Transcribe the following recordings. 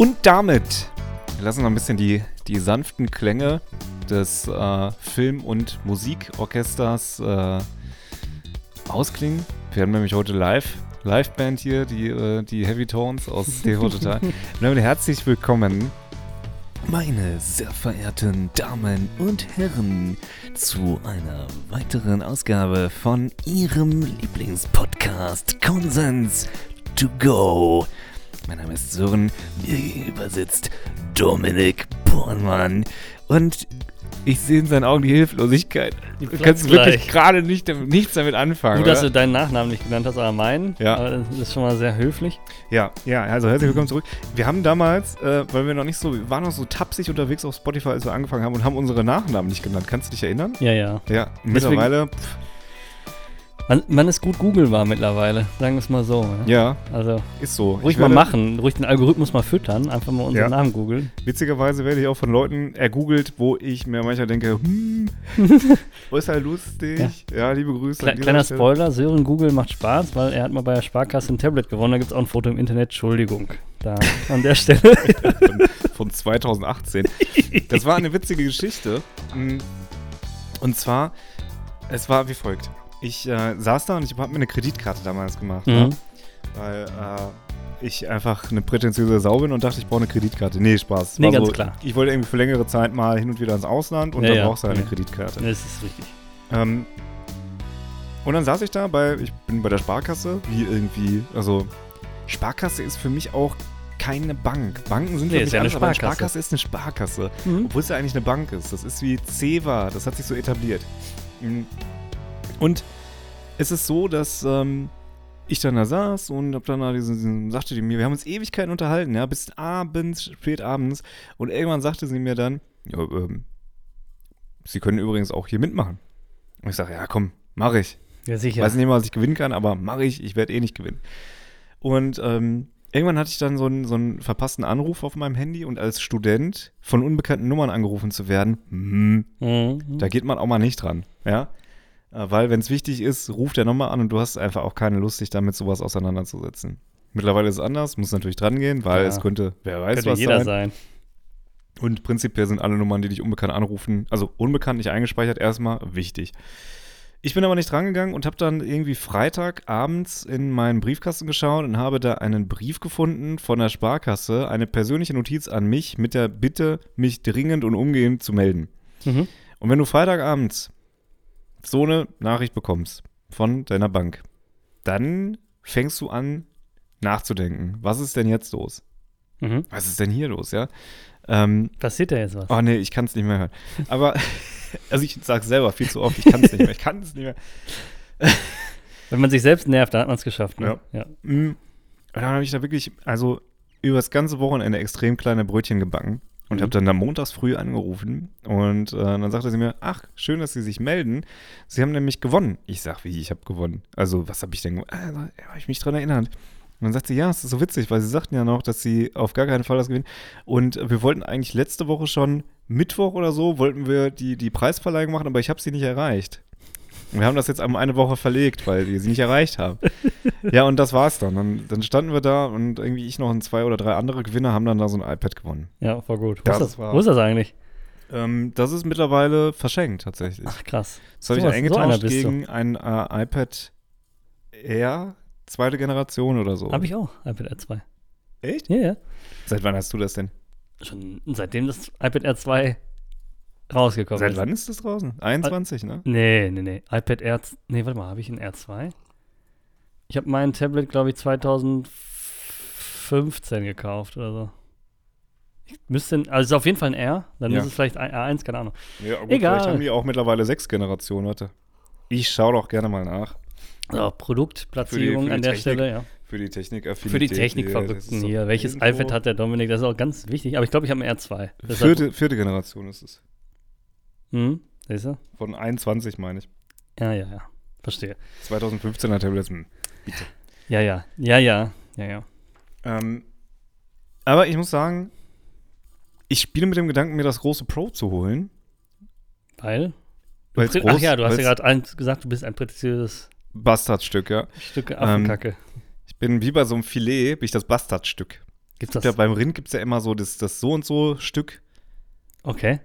Und damit wir lassen noch ein bisschen die, die sanften Klänge des äh, Film- und Musikorchesters äh, ausklingen. Wir haben nämlich heute live Liveband hier, die, äh, die Heavy Tones aus TV Total. Damit herzlich willkommen, meine sehr verehrten Damen und Herren, zu einer weiteren Ausgabe von Ihrem Lieblingspodcast Konsens to Go. Mein Name ist Sören, mir gegenüber sitzt Dominik Bornmann und ich sehe in seinen Augen die Hilflosigkeit. Die du kannst gleich. wirklich gerade nicht, nichts damit anfangen. Gut, dass oder? du deinen Nachnamen nicht genannt hast, aber meinen. Ja. Aber das ist schon mal sehr höflich. Ja, ja, also herzlich willkommen zurück. Wir haben damals, äh, weil wir noch nicht so, wir waren noch so tapsig unterwegs auf Spotify, als wir angefangen haben und haben unsere Nachnamen nicht genannt. Kannst du dich erinnern? Ja, ja. Ja, mittlerweile, pff, Man, man ist gut googelbar mittlerweile, sagen wir es mal so. Ja. ja, Also ist so. ruhig mal machen, ruhig den Algorithmus mal füttern, einfach mal unseren Ja. Namen googeln. Witzigerweise werde ich auch von Leuten ergoogelt, wo ich mir manchmal denke, hm, ist halt lustig. Ja, liebe Grüße. Kle kleiner Stelle. Spoiler, Sören Google macht Spaß, weil er hat mal bei der Sparkasse ein Tablet gewonnen, da gibt es auch ein Foto im Internet, Entschuldigung. Da an der Stelle. von, von 2018. Das war eine witzige Geschichte. Und zwar, es war wie folgt. Ich äh, saß da und ich habe mir eine Kreditkarte damals gemacht. Mhm. Ne? Weil äh, ich einfach eine prätentiöse Sau bin und dachte, ich brauche eine Kreditkarte. Nee, Spaß. Nee, ganz so, klar. Ich wollte irgendwie für längere Zeit mal hin und wieder ins Ausland und Ja, dann ja. brauchst du halt eine Ja. Kreditkarte. das ist richtig. Ähm, und dann saß ich da bei, ich bin bei der Sparkasse, wie irgendwie, also Sparkasse ist für mich auch keine Bank. Banken sind Nee, für mich ja eine alles, aber Sparkasse. Sparkasse ist eine Sparkasse. Mhm. Obwohl es ja eigentlich eine Bank ist. Das ist wie Ceva, das hat sich so etabliert. Und es ist so, dass ähm, ich dann da saß und hab dann da diesen, diesen, sagte die mir, wir haben uns Ewigkeiten unterhalten, ja, bis abends, spät abends. Und irgendwann sagte sie mir dann, ja, ähm, Sie können übrigens auch hier mitmachen. Und ich sage, ja, komm, mach ich. Ja, sicher. Weiß nicht mal, was ich gewinnen kann, aber mache ich. Ich werde eh nicht gewinnen. Und ähm, irgendwann hatte ich dann so einen, so einen verpassten Anruf auf meinem Handy und als Student von unbekannten Nummern angerufen zu werden, hm, Mhm. da geht man auch mal nicht dran. Ja. Äh, Weil, wenn es wichtig ist, ruft der nochmal an und du hast einfach auch keine Lust, dich damit sowas auseinanderzusetzen. Mittlerweile ist es anders, muss natürlich dran gehen, weil Ja. es könnte, wer weiß, Könnte was jeder sein. sein. Und prinzipiell sind alle Nummern, die dich unbekannt anrufen, also unbekannt nicht eingespeichert, erstmal wichtig. Ich bin aber nicht drangegangen und habe dann irgendwie Freitagabends in meinen Briefkasten geschaut und habe da einen Brief gefunden von der Sparkasse, eine persönliche Notiz an mich mit der Bitte, mich dringend und umgehend zu melden. Mhm. Und wenn du Freitagabends so eine Nachricht bekommst von deiner Bank, dann fängst du an nachzudenken. Was ist denn jetzt los? Mhm. Was ist denn hier los, ja? Ähm, Passiert da jetzt was? Oh nee, ich kann es nicht mehr hören. Aber, also ich sage selber viel zu oft, ich kann es nicht mehr. Ich kann es nicht mehr. Wenn man sich selbst nervt, dann hat man es geschafft. Ne? Ja. Mm. Und dann habe ich da wirklich, also über das ganze Wochenende extrem kleine Brötchen gebacken und Mhm. habe dann da montags früh angerufen und äh, dann sagte sie mir, ach, schön, dass Sie sich melden. Sie haben nämlich gewonnen. Ich sag, wie, ich habe gewonnen. Also, was habe ich denn gewonnen? Also, ja, habe ich mich dran erinnert. Und dann sagt sie, ja, es ist so witzig, weil sie sagten ja noch, dass sie auf gar keinen Fall das gewinnen. Und wir wollten eigentlich letzte Woche schon, Mittwoch oder so, wollten wir die, die Preisverleihung machen, aber ich habe sie nicht erreicht. Wir haben das jetzt um eine Woche verlegt, weil wir sie nicht erreicht haben. ja, und das war's dann. dann. Dann standen wir da und irgendwie ich noch und zwei oder drei andere Gewinner haben dann da so ein iPad gewonnen. ja, war gut. Wo, Das ist das, war- wo ist das eigentlich? Ähm, das ist mittlerweile verschenkt tatsächlich. Ach, krass. das habe ich so einer eingetauscht du. gegen ein äh, iPad Air, zweite Generation oder so. Habe ich auch, iPad Air 2. Echt? Ja, ja. Seit wann hast du das denn? Schon seitdem das iPad Air 2 rausgekommen Seit ist. wann ist das draußen? 21, ne? Nee, nee, nee. iPad Air. Nee, warte mal, habe ich ein Air 2? Ich habe mein Tablet, glaube ich, 2015 gekauft oder so. Ich müsste, also es ist auf jeden Fall ein R, dann Ja. ist es vielleicht ein R1, keine Ahnung. Ja, gut, Egal. Vielleicht haben die auch mittlerweile sechs Generationen, warte. Ich schaue doch gerne mal nach. So, Produktplatzierung Für die- für die an der Technik. Stelle, ja. Für die Technik Für die Technikverrückten hier. Welches iPad hat der Dominik? Das ist auch ganz wichtig. Aber ich glaube, ich habe ein R2. Deshalb- Vierte, vierte Generation ist es. Hm, siehst du? Von 21 meine ich. Ja, ja, ja. Verstehe. 2015er Tablets. hm. Ja, ja. Ja, ja. Ja, ja. Ähm, aber ich muss sagen, ich spiele mit dem Gedanken, mir das große Pro zu holen. Weil? Weil's Ach groß- ja, du hast ja gerade gesagt, du bist ein prätentiöses Bastardstück, ja. Stück Ähm, Affenkacke. Ich bin wie bei so einem Filet, bin ich das Bastardstück. Gibt's Gibt das? ja beim Rind gibt es ja immer so das, das so und so Stück. Okay.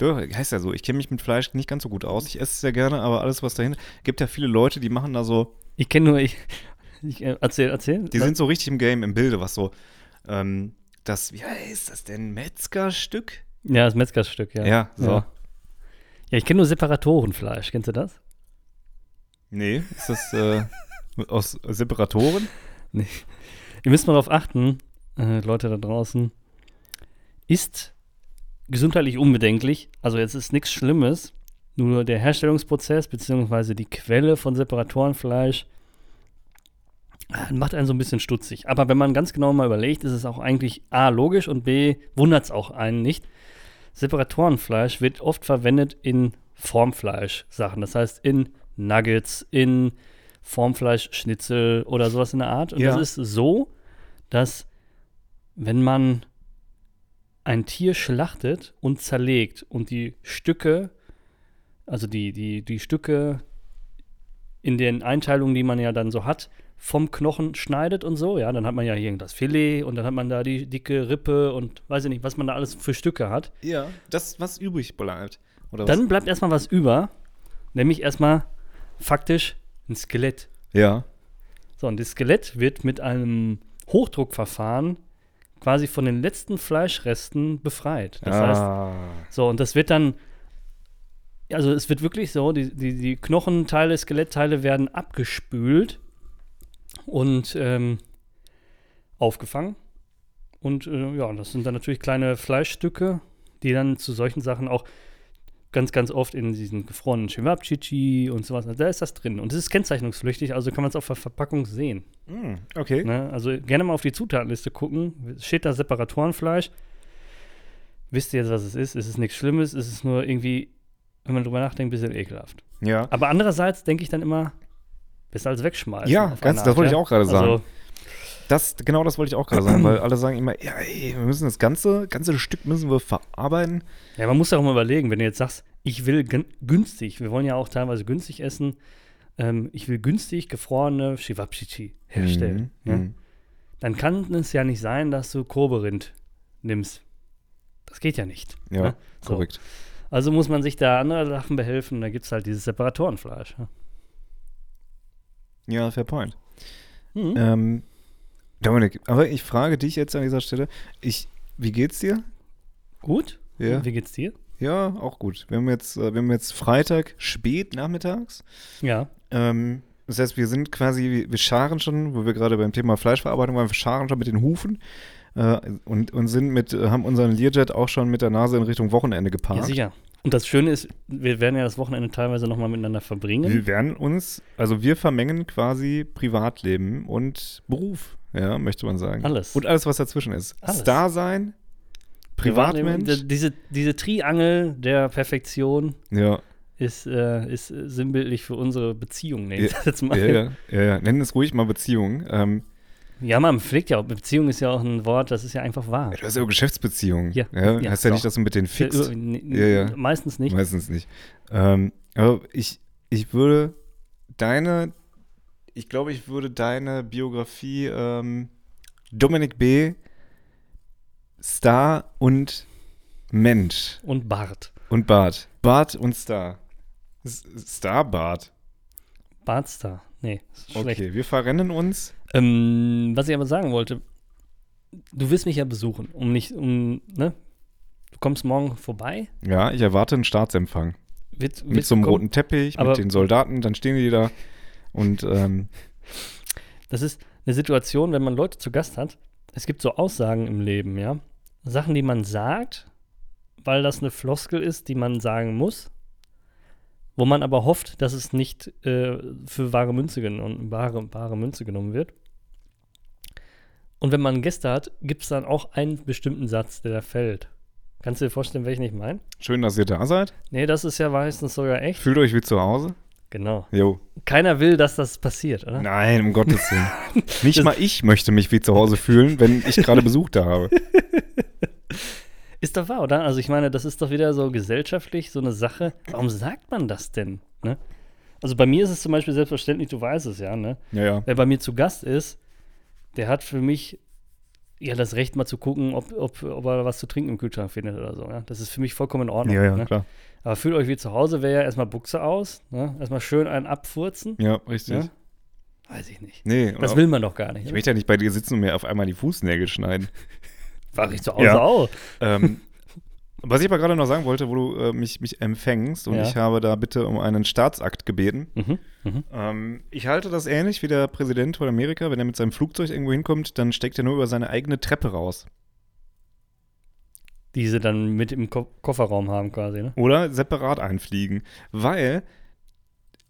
Ja, heißt ja so. Ich kenne mich mit Fleisch nicht ganz so gut aus. Ich esse es sehr gerne, aber alles, was dahin. Gibt ja viele Leute, die machen da so. Ich kenne nur, ich, ich äh, erzähl, erzähl. Die sind so richtig im Game, im Bilde, was so. Ähm, das, wie heißt das denn? Metzgerstück? ja, das Metzgerstück, ja. Ja, so. Ja, ja ich kenne nur Separatorenfleisch. Kennst du das? Nee, ist das äh, aus Separatoren? Ihr müsst mal darauf achten, äh, Leute da draußen, ist gesundheitlich unbedenklich. Also jetzt ist nichts Schlimmes, nur der Herstellungsprozess beziehungsweise die Quelle von Separatorenfleisch äh, macht einen so ein bisschen stutzig. Aber wenn man ganz genau mal überlegt, ist es auch eigentlich A, logisch und B, wundert es auch einen nicht. Separatorenfleisch wird oft verwendet in Formfleisch-Sachen. Das heißt in Nuggets, in Formfleischschnitzel oder sowas in der Art. Und Ja. das ist so, dass wenn man ein Tier schlachtet und zerlegt und die Stücke, also die, die, die Stücke in den Einteilungen, die man ja dann so hat, vom Knochen schneidet und so, ja, dann hat man ja hier das Filet und dann hat man da die dicke Rippe und weiß ich nicht, was man da alles für Stücke hat. Ja. Das, was übrig bleibt. Oder Dann bleibt erstmal was über, nämlich erstmal faktisch ein Skelett. Ja. So, und das Skelett wird mit einem Hochdruckverfahren quasi von den letzten Fleischresten befreit. Das heißt, ah. so, und das wird dann, also es wird wirklich so, die, die, die Knochenteile, Skelettteile werden abgespült und ähm, aufgefangen. Und äh, ja, das sind dann natürlich kleine Fleischstücke, die dann zu solchen Sachen auch ganz, ganz oft in diesen gefrorenen Chewabchichi und sowas, da ist das drin. Und es ist kennzeichnungspflichtig, also kann man es auf der Verpackung sehen. Hm, okay. Ne? Also gerne mal auf die Zutatenliste gucken. Steht da Separatorenfleisch. Wisst ihr jetzt, was es ist? Es ist nichts Schlimmes. Es ist nur irgendwie, wenn man drüber nachdenkt, ein bisschen ekelhaft. Ja. Aber andererseits denke ich dann immer, besser als wegschmeißen. Ja, ganz- eine das Art, wollte ich auch gerade sagen. Also, Das, genau das wollte ich auch gerade sagen, weil alle sagen immer, ja, ey, wir müssen das ganze, ganze Stück müssen wir verarbeiten. ja, man muss ja auch mal überlegen, wenn du jetzt sagst, ich will gün- günstig, wir wollen ja auch teilweise günstig essen, ähm, ich will günstig gefrorene Chewabchichi herstellen. Mhm, ja? mhm. Dann kann es ja nicht sein, dass du Kobe-Rind nimmst. Das geht ja nicht. Ja, ne? So. korrekt. Also muss man sich da andere Sachen behelfen. Da gibt es halt dieses Separatorenfleisch. Ja. Ja, fair point. Mhm. Ähm, Dominik, aber ich frage dich jetzt an dieser Stelle, ich, wie geht's dir? Gut? Ja. Wie geht's dir? Ja, auch gut. Wir haben jetzt, äh, wir haben jetzt Freitag spät nachmittags. Ja. Ähm, das heißt, wir sind quasi, wir- scharen schon, wo wir gerade beim Thema Fleischverarbeitung waren, wir scharen schon mit den Hufen äh, und, und sind mit, äh, haben unseren Learjet auch schon mit der Nase in Richtung Wochenende ja, geparkt. sicher. Und das Schöne ist, wir werden ja das Wochenende teilweise nochmal miteinander verbringen. Wir werden uns, also wir vermengen quasi Privatleben und Beruf, ja, möchte man sagen. Alles. Und alles, was dazwischen ist. Alles. Star sein, Privatmensch. Diese, diese Triangel der Perfektion Ja, ist, äh, ist sinnbildlich für unsere Beziehung, nenne ich Ja, das jetzt mal. ja, ja, ja. Nennen es ruhig mal Beziehung. Ähm, Ja, man pflegt ja auch. Beziehung ist ja auch ein Wort, das ist ja einfach wahr. du hast ja auch Geschäftsbeziehungen. Ja, ja. ja, heißt ja so. nicht, dass du mit denen ja. Meistens nicht. Meistens nicht. Ähm, aber ich, ich würde deine, ich glaube, ich würde deine Biografie ähm, Dominik B. Star und Mensch Und Bart. und Bart. Bart und Star. Star Bart. Bartstar. Nee, ist schlecht. Okay, wir verrennen uns. Ähm, was ich aber sagen wollte, du wirst mich ja besuchen, um nicht, um, ne? Du kommst morgen vorbei. Ja, ich erwarte einen Staatsempfang. Wird, Mit so einem roten Teppich, mit den Soldaten, dann stehen die da und ähm, Das ist eine Situation, wenn man Leute zu Gast hat. Es gibt so Aussagen im Leben, ja. Sachen, die man sagt, weil das eine Floskel ist, die man sagen muss, wo man aber hofft, dass es nicht äh, für wahre Münze genommen, wahre, wahre Münze genommen wird. Und wenn man Gäste hat, gibt es dann auch einen bestimmten Satz, der da fällt. Kannst du dir vorstellen, welchen ich meine? schön, dass ihr da seid. Nee, das ist ja meistens sogar echt. Fühlt euch wie zu Hause. Genau. Jo. Keiner will, dass das passiert, oder? Nein, um Gottes Willen. Nicht mal ich möchte mich wie zu Hause fühlen, wenn ich gerade Besuch da habe. Ist doch wahr, oder? Also ich meine, das ist doch wieder so gesellschaftlich so eine Sache. Warum sagt man das denn? Ne? Also bei mir ist es zum Beispiel selbstverständlich, du weißt es ja, ne? Ja, ja. Wer bei mir zu Gast ist, der hat für mich ja das Recht, mal zu gucken, ob, ob, ob er was zu trinken im Kühlschrank findet oder so. Ja? Das ist für mich vollkommen in Ordnung. Ja, ja, ne? klar. Aber fühlt euch wie zu Hause, wäre ja erstmal Buchse aus, ne? erstmal schön einen abfurzen. Ja, richtig. Ja? Weiß ich nicht. Nee, Das will man doch gar nicht. ich oder? möchte ja nicht bei dir sitzen und mir auf einmal die Fußnägel schneiden. Mach ich zu Hause Ja. auch. ähm, was ich aber gerade noch sagen wollte, wo du äh, mich, mich empfängst und Ja. ich habe da bitte um einen Staatsakt gebeten. Mhm. Mhm. Ähm, ich halte das ähnlich wie der Präsident von Amerika. Wenn er mit seinem Flugzeug irgendwo hinkommt, dann steckt er nur über seine eigene Treppe raus. Die sie dann mit im Ko Kofferraum haben quasi, ne? Oder separat einfliegen. Weil,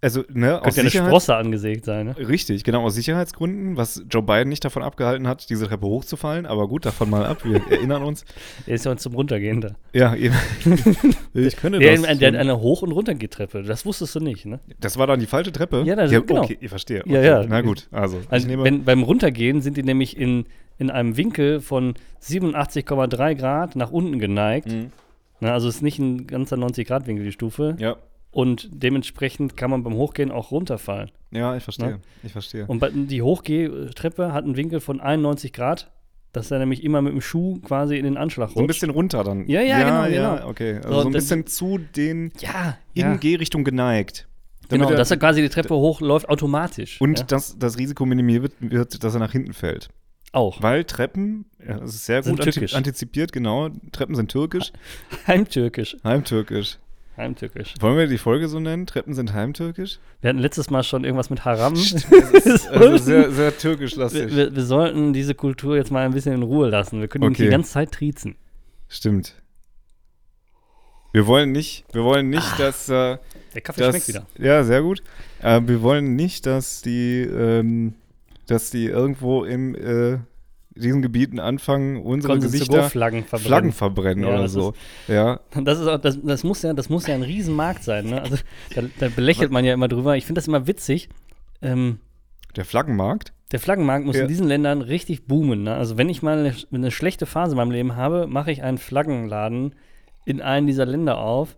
also, ne, aus Könnte ja eine Sprosse angesägt sein, ne? Richtig, genau, aus Sicherheitsgründen, was Joe Biden nicht davon abgehalten hat, diese Treppe hochzufallen. Aber gut, davon mal ab, wir erinnern uns. Der ist ja uns zum Runtergehen da. Ja, eben. ich könnte Der, das. der, der hat eine Hoch- und Runtergehtreppe. Das wusstest du nicht, ne? das war dann die falsche Treppe? Ja, das- genau. Okay, ich verstehe. Ja, Okay. ja. Na gut, also, ich Also nehme. wenn, beim Runtergehen sind die nämlich in, in einem Winkel von 87,3 Grad nach unten geneigt. Mhm. Na, also es ist nicht ein ganzer 90-Grad-Winkel, die Stufe. ja, Und dementsprechend kann man beim Hochgehen auch runterfallen. ja, ich verstehe. Ne? Ich verstehe. Und die Hochgehtreppe hat einen Winkel von 91 Grad, dass er nämlich immer mit dem Schuh quasi in den Anschlag rutscht. So ein bisschen runter dann. Ja, ja, genau, Ja, genau. okay. Also So, so ein bisschen zu den ja, in ja. G-Richtung geneigt. Genau, Damit er- dass er quasi die Treppe hochläuft automatisch. und ja? dass das Risiko minimiert wird, dass er nach hinten fällt. auch. Weil Treppen, ja, das ist sehr Sind gut antizipiert, genau. Treppen sind türkisch, Heimtürkisch. heimtürkisch. Heimtürkisch. Wollen wir die Folge so nennen? Treppen sind heimtürkisch? Wir hatten letztes Mal schon irgendwas mit Haram. Also sehr, sehr türkisch-lastig. wir, wir, wir sollten diese Kultur jetzt mal ein bisschen in Ruhe lassen. Wir können Okay. die ganze Zeit triezen. Stimmt. Wir wollen nicht, wir wollen nicht, dass, äh, Der Kaffee dass Ah. schmeckt wieder. ja, sehr gut. Äh, wir wollen nicht, dass die, ähm, dass die irgendwo in äh, diesen Gebieten anfangen, unsere Konnten Gesichter Flaggen verbrennen. Flaggen verbrennen Ja, oder so. Ja, Das, ist auch, das, das, muss ja, das muss ja ein Riesenmarkt sein. Ne? Also, da, da belächelt man ja immer drüber. Ich finde das immer witzig. Ähm, der Flaggenmarkt. der Flaggenmarkt muss Ja. in diesen Ländern richtig boomen. Ne? Also wenn ich mal eine, eine schlechte Phase in meinem Leben habe, mache ich einen Flaggenladen in einem dieser Länder auf.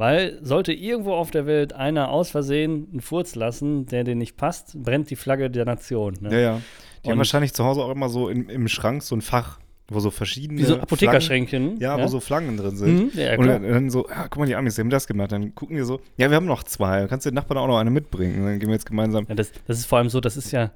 Weil sollte irgendwo auf der Welt einer aus Versehen einen Furz lassen, der dir nicht passt, brennt die Flagge der Nation. Ne? Ja, ja. Die haben Und- wahrscheinlich zu Hause auch immer so im, im Schrank so ein Fach, wo so verschiedene. Wie so Apothekerschränkchen. Ja, wo so Flaggen drin sind. Mhm, ja, und dann, dann so, ah, guck mal, die Amis, die haben das gemacht. Dann gucken die so, ja, wir haben noch zwei. Kannst du den Nachbarn auch noch eine mitbringen? Und dann gehen wir jetzt gemeinsam. Ja, das, das ist vor allem so, das ist ja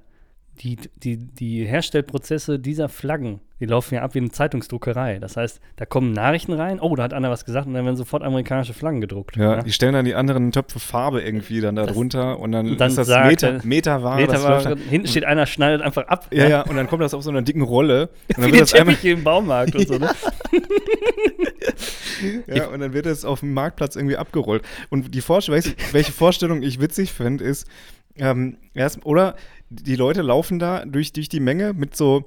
die, die, die Herstellprozesse dieser Flaggen, die laufen ja ab wie eine Zeitungsdruckerei. Das heißt, da kommen Nachrichten rein, oh, da hat einer was gesagt und dann werden sofort amerikanische Flaggen gedruckt. Ja, die stellen dann die anderen Töpfe Farbe irgendwie dann da Das- drunter und dann, und dann ist das sagt Meter, er- Meterware. Meter das war, läuft dann, hinten steht einer, schneidet einfach ab. ja, ja, und dann kommt das auf so einer dicken Rolle. Und dann Wie wird das einmal, Teppiche im Baumarkt und so, ne? ja, und dann wird es auf dem Marktplatz irgendwie abgerollt. Und die Vorstellung, welche Vorstellung ich witzig finde, ist, ähm, erst, oder die Leute laufen da durch, durch die Menge mit so,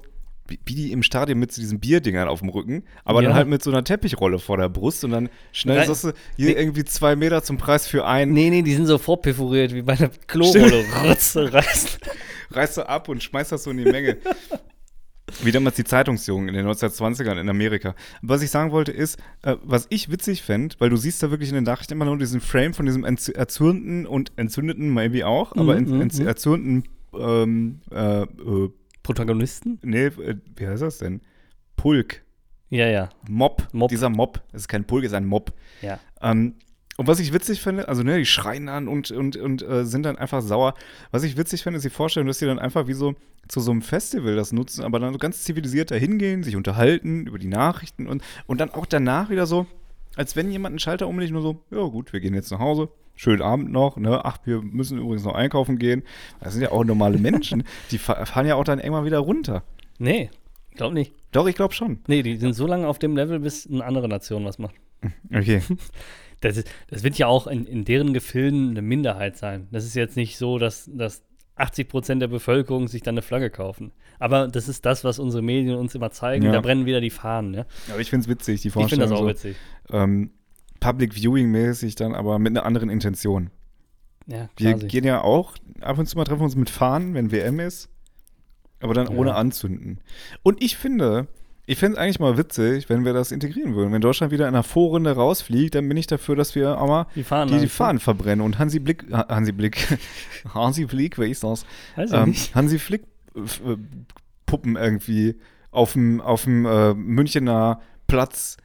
wie die im Stadion mit so diesen Bierdingern auf dem Rücken, aber Ja. dann halt mit so einer Teppichrolle vor der Brust und dann schnell sagst du, hier Nee. irgendwie zwei Meter zum Preis für einen, Nee, nee, die sind so vorperforiert wie bei einer Klorolle. Rotze, reißt. reißt du ab und schmeißt das so in die Menge. Wie damals die Zeitungsjungen in den 1920ern in Amerika. Was ich sagen wollte ist, äh, was ich witzig fände, weil du siehst da wirklich in den Nachrichten immer nur diesen Frame von diesem erzürnten und entzündeten, maybe auch, aber ent- mhm. erzürnten, ähm, äh, äh, Protagonisten? nee, äh, wie heißt das denn? Pulk. Ja, ja, Mob. Mob. Dieser Mob. Es ist kein Pulk, es ist ein Mob. ja. Ähm, und was ich witzig finde, also ne, die schreien dann und, und, und äh, sind dann einfach sauer. Was ich witzig finde, ist die Vorstellung, dass die dann einfach wie so zu so einem Festival das nutzen, aber dann so ganz zivilisiert da hingehen, sich unterhalten über die Nachrichten und, und dann auch danach wieder so, als wenn jemand einen Schalter umlegt, nur so, ja gut, wir gehen jetzt nach Hause. Schönen Abend noch, ne? Ach, wir müssen übrigens noch einkaufen gehen. Das sind ja auch normale Menschen. Die fa- fahren ja auch dann irgendwann wieder runter. Nee, glaub nicht. Doch, ich glaube schon. Nee, die sind so lange auf dem Level, bis eine andere Nation was macht. Okay. Das, ist, das wird ja auch in, in deren Gefilden eine Minderheit sein. Das ist jetzt nicht so, dass, dass 80 Prozent der Bevölkerung sich dann eine Flagge kaufen. Aber das ist das, was unsere Medien uns immer zeigen. Ja. Da brennen wieder die Fahnen. Ja? Aber ich finde es witzig, die Ich finde Vorstellung. das auch so, witzig. ähm, Public Viewing mäßig dann, aber mit einer anderen Intention. Ja, Wir gehen ja auch ab und zu mal treffen uns mit Fahnen, wenn WM ist, aber dann Ja. ohne anzünden. Und ich finde, ich fände es eigentlich mal witzig, wenn wir das integrieren würden. Wenn Deutschland wieder in einer Vorrunde rausfliegt, dann bin ich dafür, dass wir auch mal die Fahnen. die, die. Fahnen verbrennen und Hansi Blick, Ha- Hansi Blick, Hansi Flick, wer ist das? Weiß Ähm, nicht. Hansi Flick äh, Puppen irgendwie auf dem auf dem äh, Münchener Platz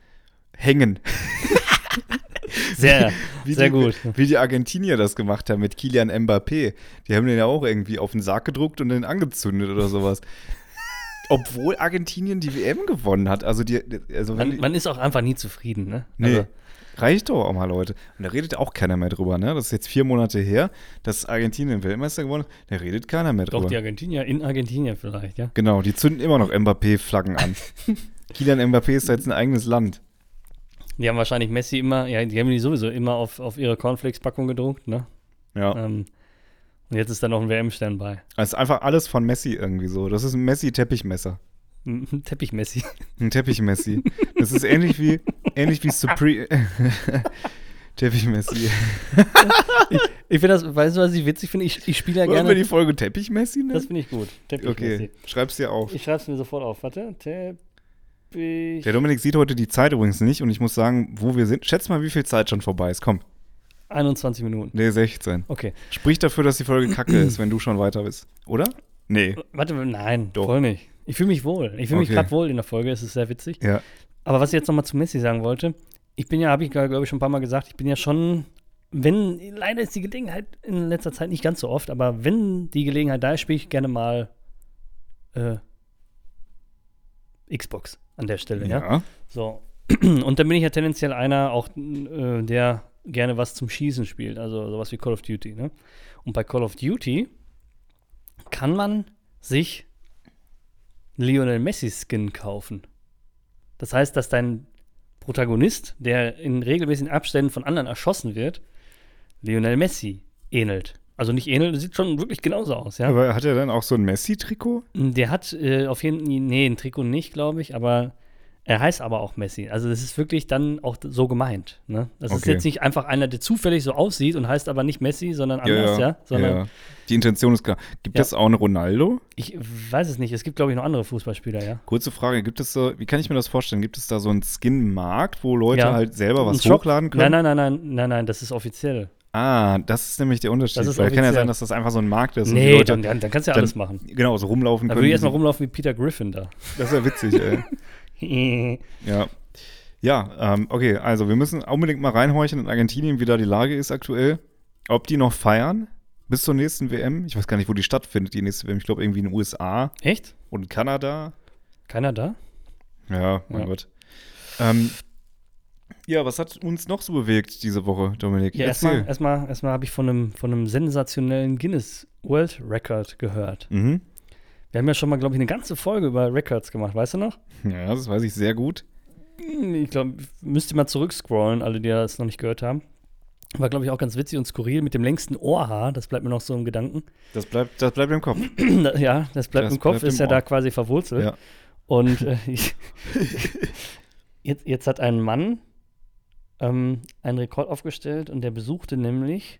hängen. Sehr, Wie sehr die, gut. Wie die Argentinier das gemacht haben mit Kilian Mbappé. Die haben den ja auch irgendwie auf den Sarg gedruckt und den angezündet oder sowas. Obwohl Argentinien die WM gewonnen hat. Also die, also wenn Man, die, man ist auch einfach nie zufrieden, ne? nee, Also, reicht doch auch mal, Leute. Und da redet auch keiner mehr drüber, ne? Das ist jetzt vier Monate her, dass Argentinien Weltmeister geworden ist. Da redet keiner mehr doch, drüber. die Argentinier in Argentinien vielleicht, ja. Genau, die zünden immer noch Mbappé-Flaggen an. Kilian Mbappé ist jetzt ein eigenes Land. Die haben wahrscheinlich Messi immer, ja, die haben die sowieso immer auf, auf ihre Cornflakes-Packung gedruckt, ne? Ja. Ähm, und jetzt ist da noch ein WM-Stern bei. Es ist einfach alles von Messi irgendwie so. Das ist ein Messi-Teppichmesser. Ein Teppich-Messi. Ein Teppich-Messi. Das ist ähnlich wie, ähnlich wie Supreme. Teppich-Messi. Ich finde das, weißt du, was ich witzig finde? Ich, ich spiele ja Wollen wir gerne. die Folge Teppich-Messi nennen? Das finde ich gut. Teppich-Messi. Okay, schreib's dir auf. Ich schreibe es mir sofort auf. Warte. Teppich. Der Dominik sieht heute die Zeit übrigens nicht und ich muss sagen, wo wir sind. Schätz mal, wie viel Zeit schon vorbei ist. Komm. 21 Minuten. Nee, 16. Okay. Sprich dafür, dass die Folge kacke ist, wenn du schon weiter bist. Oder? Nee. Warte, nein, Doch. voll nicht. Ich fühle mich wohl. Ich fühle mich Okay. gerade wohl in der Folge. Es ist sehr witzig. Ja. Aber was ich jetzt nochmal zu Messi sagen wollte, ich bin ja, habe ich glaube ich schon ein paar Mal gesagt, ich bin ja schon, wenn, leider ist die Gelegenheit in letzter Zeit nicht ganz so oft, aber wenn die Gelegenheit da ist, spiele ich gerne mal äh, Xbox an der Stelle, ja. Ja. So. Und dann bin ich ja tendenziell einer, auch äh, der gerne was zum Schießen spielt, also sowas wie Call of Duty, ne? Und bei Call of Duty kann man sich Lionel Messi Skin kaufen. Das heißt, dass dein Protagonist, der in regelmäßigen Abständen von anderen erschossen wird, Lionel Messi ähnelt. Also nicht ähnelt, sieht schon wirklich genauso aus, ja. Aber hat er dann auch so ein Messi-Trikot? Der hat äh, auf jeden Fall, nee, ein Trikot nicht, glaube ich, aber er heißt aber auch Messi. Also das ist wirklich dann auch so gemeint. Ne? Das ist Okay. jetzt nicht einfach einer, der zufällig so aussieht und heißt aber nicht Messi, sondern anders, ja. Sondern ja. Die Intention ist klar. Gibt Ja. es auch einen Ronaldo? ich weiß es nicht. Es gibt, glaube ich, noch andere Fußballspieler, ja. Kurze Frage, gibt es so, wie kann ich mir das vorstellen? Gibt es da so einen Skin-Markt, wo Leute Ja. halt selber was hochladen können? Nein, nein, nein, nein, nein, nein, das ist offiziell. Ah, das ist nämlich der Unterschied. Das ist Weil kann ja sein, dass das einfach so ein Markt ist Nee, Leute dann, dann, dann kannst du ja dann- alles machen. genau so rumlaufen Da können. würde ich erstmal rumlaufen wie Peter Griffin da. Das wäre witzig, ey. Ja. Ja, ähm, okay, also wir müssen unbedingt mal reinhorchen in Argentinien, wie da die Lage ist aktuell. Ob die noch feiern bis zur nächsten WM. Ich weiß gar nicht, wo die stattfindet, die nächste WM. Ich glaube irgendwie in den USA Echt? und Kanada. Keiner da? Ja, mein Ja. Gott. Ähm, ja, was hat uns noch so bewegt diese Woche, Dominik? Ja, erstmal erstmal erstmal habe ich von einem, von einem sensationellen Guinness World Record gehört. Mhm. Wir haben ja schon mal, glaube ich, eine ganze Folge über Records gemacht, weißt du noch? Ja, das weiß ich sehr gut. Hm, Ich glaube, müsst ihr mal zurückscrollen, alle, die das noch nicht gehört haben. War, glaube ich, auch ganz witzig und skurril mit dem längsten Ohrhaar. Das bleibt mir noch so im Gedanken. Das bleibt, das bleibt im Kopf. ja, das bleibt Das im Kopf, bleibt ist im ja da quasi verwurzelt. Ja. Und äh, ich, jetzt, jetzt hat ein Mann ähm, einen Rekord aufgestellt und der besuchte nämlich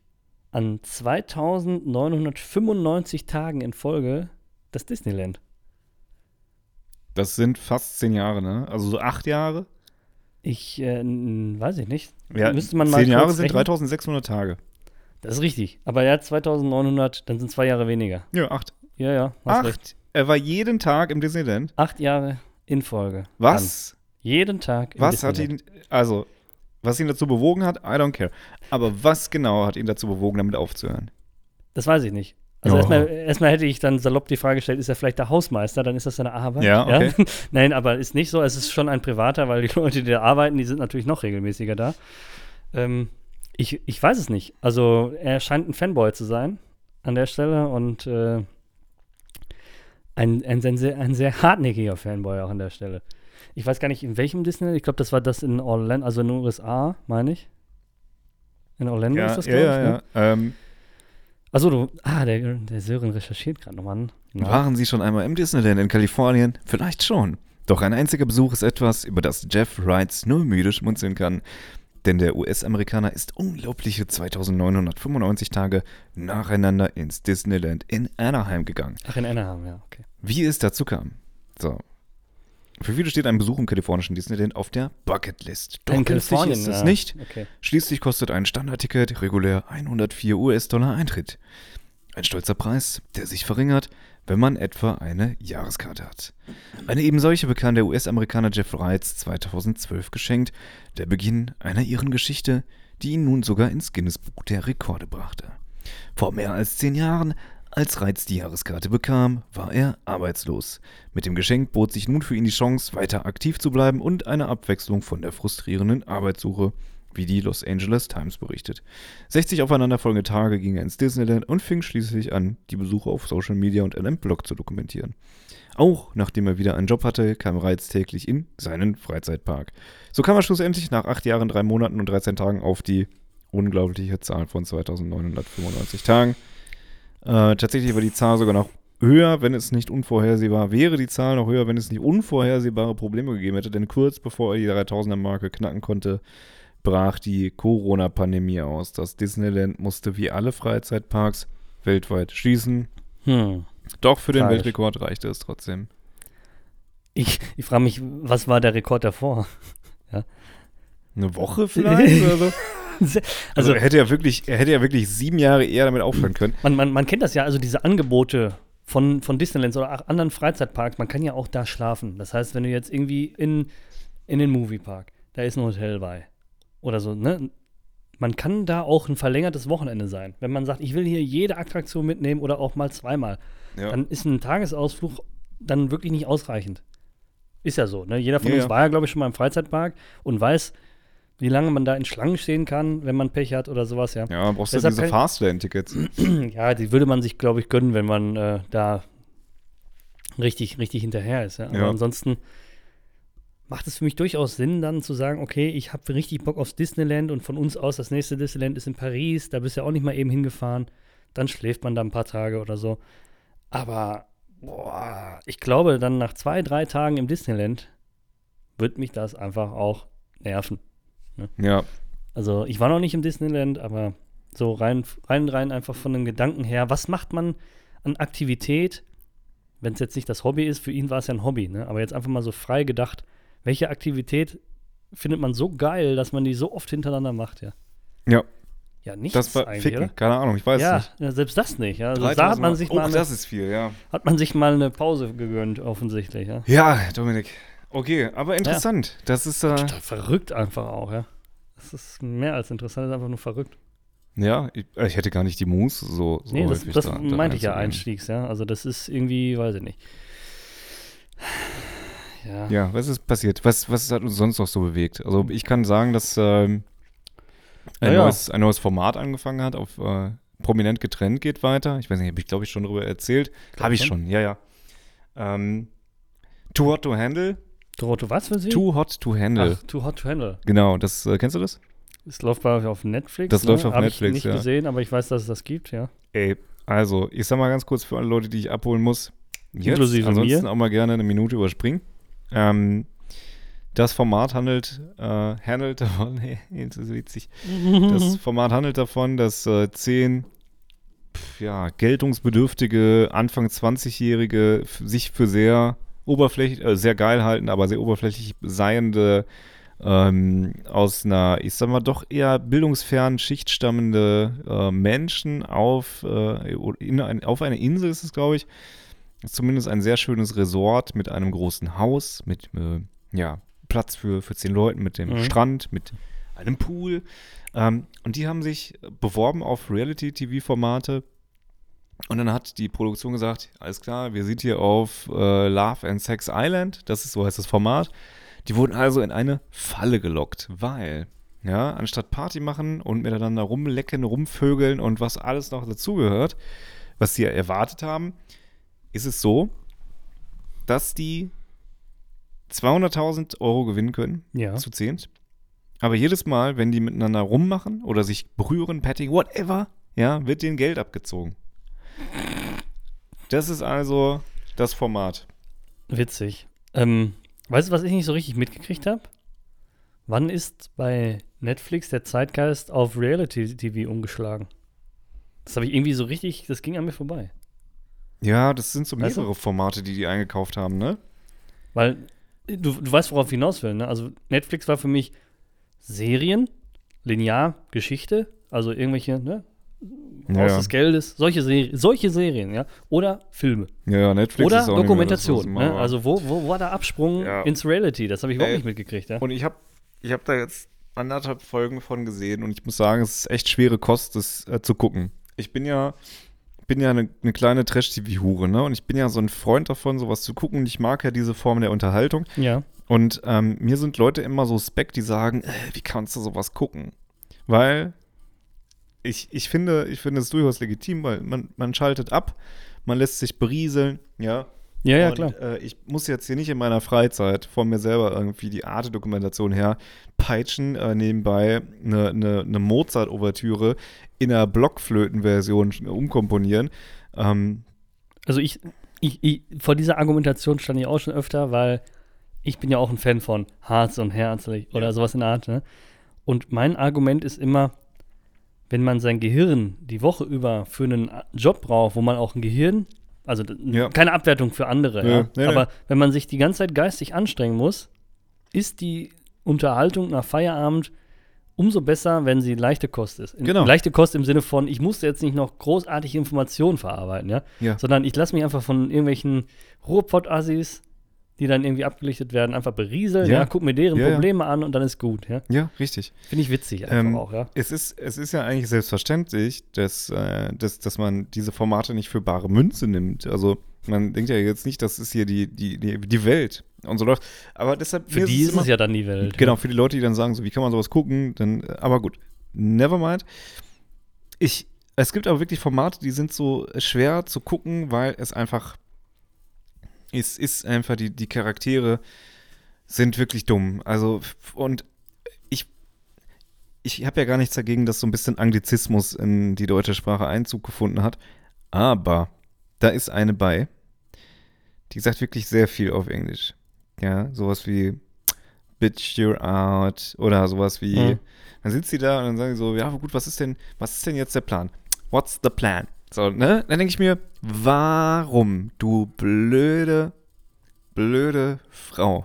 an 2995 Tagen in Folge das Disneyland. Das sind fast zehn Jahre, ne? Also so acht Jahre. Ich äh, weiß ich nicht. Ja, Müsste man mal zehn Jahre sind rechnen. 3600 Tage. Das ist richtig. Aber ja, 2900, dann sind zwei Jahre weniger. Ja, acht. Ja, ja, hast recht. Acht. Er war jeden Tag im Disneyland. Acht Jahre in Folge. Was? Dann. Jeden Tag im Was hat ihn, also, was ihn dazu bewogen hat, I don't care. Aber was genau hat ihn dazu bewogen, damit aufzuhören? Das weiß ich nicht. Also Oh. erstmal, erstmal hätte ich dann salopp die Frage gestellt, ist er vielleicht der Hausmeister? Dann ist das seine Arbeit. Ja, okay. Nein, aber ist nicht so. Es ist schon ein Privater, weil die Leute, die da arbeiten, die sind natürlich noch regelmäßiger da. Ähm, ich, ich weiß es nicht. Also er scheint ein Fanboy zu sein an der Stelle und äh, ein, ein, ein, sehr, ein sehr hartnäckiger Fanboy auch an der Stelle. Ich weiß gar nicht, in welchem Disneyland. Ich glaube, das war das in Orlando, also in den USA, meine ich. In Orlando ist das, ja, glaube ja, ich. Ne? ja. Ähm, Achso, du. Ah, der, der Sören recherchiert gerade nochmal. Ja. Waren Sie schon einmal im Disneyland in Kalifornien? Vielleicht schon. Doch ein einziger Besuch ist etwas, über das Jeff Wrights nur müde schmunzeln kann. Denn der US-Amerikaner ist unglaubliche 2995 Tage nacheinander ins Disneyland in Anaheim gegangen. Ach, in Anaheim, ja, okay. Wie es dazu kam. So. Für viele steht ein Besuch im kalifornischen Disneyland auf der Bucketlist. Doch in günstig Kalifornien ist es ja. nicht. Okay. Schließlich kostet ein Standardticket regulär 104 US-Dollar Eintritt. Ein stolzer Preis, der sich verringert, wenn man etwa eine Jahreskarte hat. Eine eben solche bekam der US-Amerikaner Jeff Reitz 2012 geschenkt, der Beginn einer ihren Geschichte, die ihn nun sogar ins Guinness-Buch der Rekorde brachte. Vor mehr als zehn Jahren, als Reitz die Jahreskarte bekam, war er arbeitslos. Mit dem Geschenk bot sich nun für ihn die Chance, weiter aktiv zu bleiben und eine Abwechslung von der frustrierenden Arbeitssuche wie die Los Angeles Times berichtet. 60 aufeinanderfolgende Tage ging er ins Disneyland und fing schließlich an, die Besuche auf Social Media und in einem Blog zu dokumentieren. Auch nachdem er wieder einen Job hatte, kam Reiz täglich in seinen Freizeitpark. So kam er schlussendlich nach acht Jahren, drei Monaten und 13 Tagen auf die unglaubliche Zahl von 2995 Tagen. Äh, tatsächlich war die Zahl sogar noch höher, wenn es nicht unvorhersehbar wäre. Die Zahl noch höher, wenn es nicht unvorhersehbare Probleme gegeben hätte. Denn kurz bevor er die 3000er-Marke knacken konnte, brach die Corona-Pandemie aus. Das Disneyland musste wie alle Freizeitparks weltweit schließen. Hm. Doch für den Tragisch. Weltrekord reichte es trotzdem. Ich, ich frage mich, was war der Rekord davor? Eine Woche vielleicht oder so? Also, Also- er hätte ja wirklich, er hätte ja wirklich sieben Jahre eher damit aufhören können. Man, man, man kennt das ja, also diese Angebote von, von Disneylands oder anderen Freizeitparks, man kann ja auch da schlafen. Das heißt, wenn du jetzt irgendwie in, in den Moviepark, da ist ein Hotel bei oder so, ne? Man kann da auch ein verlängertes Wochenende sein. Wenn man sagt, ich will hier jede Attraktion mitnehmen oder auch mal zweimal, Ja. dann ist ein Tagesausflug dann wirklich nicht ausreichend. Ist ja so, ne? Jeder von Ja, uns war ja, glaube ich, schon mal im Freizeitpark und weiß, wie lange man da in Schlangen stehen kann, wenn man Pech hat oder sowas, ja. Ja, brauchst du Deshalb diese Fastlane-Tickets. Ja, die würde man sich, glaube ich, gönnen, wenn man äh, da richtig, richtig hinterher ist. Ja? Aber Ja. ansonsten macht es für mich durchaus Sinn, dann zu sagen, okay, ich habe richtig Bock aufs Disneyland und von uns aus, das nächste Disneyland ist in Paris, da bist du ja auch nicht mal eben hingefahren. Dann schläft man da ein paar Tage oder so. Aber, boah, ich glaube, dann nach zwei, drei Tagen im Disneyland wird mich das einfach auch nerven. Ja, Also ich war noch nicht im Disneyland, aber so rein, rein, rein einfach von den Gedanken her, was macht man an Aktivität, wenn es jetzt nicht das Hobby ist, für ihn war es ja ein Hobby, ne? aber jetzt einfach mal so frei gedacht, welche Aktivität findet man so geil, dass man die so oft hintereinander macht, ja? ja, Ja, nichts das war eigentlich, Ficken. oder? Keine Ahnung, ich weiß Ja, nicht. ja, selbst das nicht. Ja? Also da 3000 hat man, sich oh, mal eine, das ist viel, ja. hat man sich mal eine Pause gegönnt, offensichtlich. Ja? Ja, Dominik. Okay, aber interessant. Das ist, äh, verrückt einfach auch, ja. Das ist mehr als interessant, das ist einfach nur verrückt. ja, ich, äh, ich hätte gar nicht die Muße so, so Nee, das, häufig das da- da meinte ich ja einstiegs, ja. Also das ist irgendwie, weiß ich nicht. Ja. Ja, was ist passiert? Was, was hat uns sonst noch so bewegt? Also ich kann sagen, dass ähm, ein, Naja. neues, ein neues Format angefangen hat, auf äh, Prominent getrennt geht weiter. Ich weiß nicht, habe ich glaube ich schon darüber erzählt. Habe ich schon. schon, ja, ja. Ähm, Too Hot to Handle. Doroto, was für sie? Too Hot to Handle. Ach, Too Hot to Handle. Genau, das äh, kennst du das? Das läuft bei auf Netflix. Das ne? läuft auf Hab Netflix, ich nicht ja. gesehen, aber ich weiß, dass es das gibt, ja. Ey, also, ich sag mal ganz kurz für alle Leute, die ich abholen muss. Jetzt, Inklusive ansonsten mir. auch mal gerne eine Minute überspringen. Ähm, das Format handelt, äh, handelt davon, das ist witzig. Das Format handelt davon, dass äh, zehn pf, ja, geltungsbedürftige Anfang 20-Jährige f- sich für sehr oberflächlich, äh, sehr geil halten, aber sehr oberflächlich seiende ähm, aus einer, ich sag mal, doch eher bildungsfernen Schicht stammende äh, Menschen auf, äh, in ein, auf eine Insel ist es, glaube ich. Ist zumindest ein sehr schönes Resort mit einem großen Haus, mit äh, ja, Platz für, für zehn Leuten, mit dem Mhm. Strand, mit einem Pool. Ähm, und die haben sich beworben auf Reality-TV-Formate. Und dann hat die Produktion gesagt, alles klar, wir sind hier auf äh, Love and Sex Island, das ist so heißt das Format. Die wurden also in eine Falle gelockt, weil, ja, anstatt Party machen und miteinander rumlecken, rumvögeln und was alles noch dazugehört, was sie erwartet haben, ist es so, dass die 200.000 Euro gewinnen können Ja. zu zehnt. Aber jedes Mal, wenn die miteinander rummachen oder sich berühren, Petting, whatever, ja, wird denen Geld abgezogen. Das ist also das Format. Witzig. Ähm, weißt du, was ich nicht so richtig mitgekriegt habe? Wann ist bei Netflix der Zeitgeist auf Reality-TV umgeschlagen? Das habe ich irgendwie so richtig, das ging an mir vorbei. Ja, das sind so Weißt du? mehrere Formate, die die eingekauft haben, ne? Weil du, du weißt, worauf ich hinaus will, ne? Also Netflix war für mich Serien, linear, Geschichte, also irgendwelche, ne? Haus Ja, ja. des Geldes, solche, Seri solche Serien, ja. Oder Filme. Ja, Netflix Oder das, Dokumentation. immer ne? Also wo, wo war der Absprung Ja. ins Reality? Das habe ich überhaupt Ey. nicht mitgekriegt, ja. Und ich habe ich hab da jetzt anderthalb Folgen von gesehen und ich muss sagen, es ist echt schwere Kost, das äh, zu gucken. Ich bin ja, bin ja eine, eine kleine Trash-TV-Hure, ne? Und ich bin ja so ein Freund davon, sowas zu gucken. Und ich mag ja diese Form der Unterhaltung. Ja. Und ähm, mir sind Leute immer so spec, die sagen, äh, wie kannst du sowas gucken? Weil ich, ich finde, ich finde es durchaus legitim, weil man, man schaltet ab, man lässt sich berieseln, ja. Ja, ja, und, klar. Äh, ich muss jetzt hier nicht in meiner Freizeit von mir selber irgendwie die Arte-Dokumentation her peitschen, äh, nebenbei eine, eine, eine Mozart-Ouvertüre in einer Blockflöten-Version umkomponieren. Ähm, Also ich, ich, ich, vor dieser Argumentation stand ich auch schon öfter, weil ich bin ja auch ein Fan von Harz und Herzlich oder Ja. sowas in der Art. Ne? Und mein Argument ist immer, wenn man sein Gehirn die Woche über für einen Job braucht, wo man auch ein Gehirn, also Ja. keine Abwertung für andere, Ja, ja, aber wenn man sich die ganze Zeit geistig anstrengen muss, ist die Unterhaltung nach Feierabend umso besser, wenn sie leichte Kost ist. In- Genau. Leichte Kost im Sinne von, ich muss jetzt nicht noch großartige Informationen verarbeiten, ja, ja. sondern ich lasse mich einfach von irgendwelchen Ruhrpott-Assis, die dann irgendwie abgelichtet werden, einfach berieseln, Ja. ja, guck mir deren Ja, ja. Probleme an und dann ist gut, ja. ja, richtig. Finde ich witzig einfach Ähm, auch, ja. Es ist, es ist ja eigentlich selbstverständlich, dass, äh, dass, dass man diese Formate nicht für bare Münze nimmt. Also man denkt ja jetzt nicht, das ist hier die, die, die, die Welt und so läuft. Aber deshalb Für die ist immer- es ja dann die Welt. Genau, für die Leute, die dann sagen, so wie kann man sowas gucken, dann, äh, aber gut, never mind. Ich, es gibt aber wirklich Formate, die sind so schwer zu gucken, weil es einfach, es ist einfach, die, die Charaktere sind wirklich dumm. Also, und ich, ich habe ja gar nichts dagegen, dass so ein bisschen Anglizismus in die deutsche Sprache Einzug gefunden hat, aber da ist eine bei, die sagt wirklich sehr viel auf Englisch. Ja, sowas wie Bitch you're out oder sowas wie. Mhm. Dann sitzt sie da und dann sagen sie so, ja gut, was ist denn, was ist denn jetzt der Plan? What's the plan? So, ne? Dann denke ich mir, warum, du blöde, blöde Frau?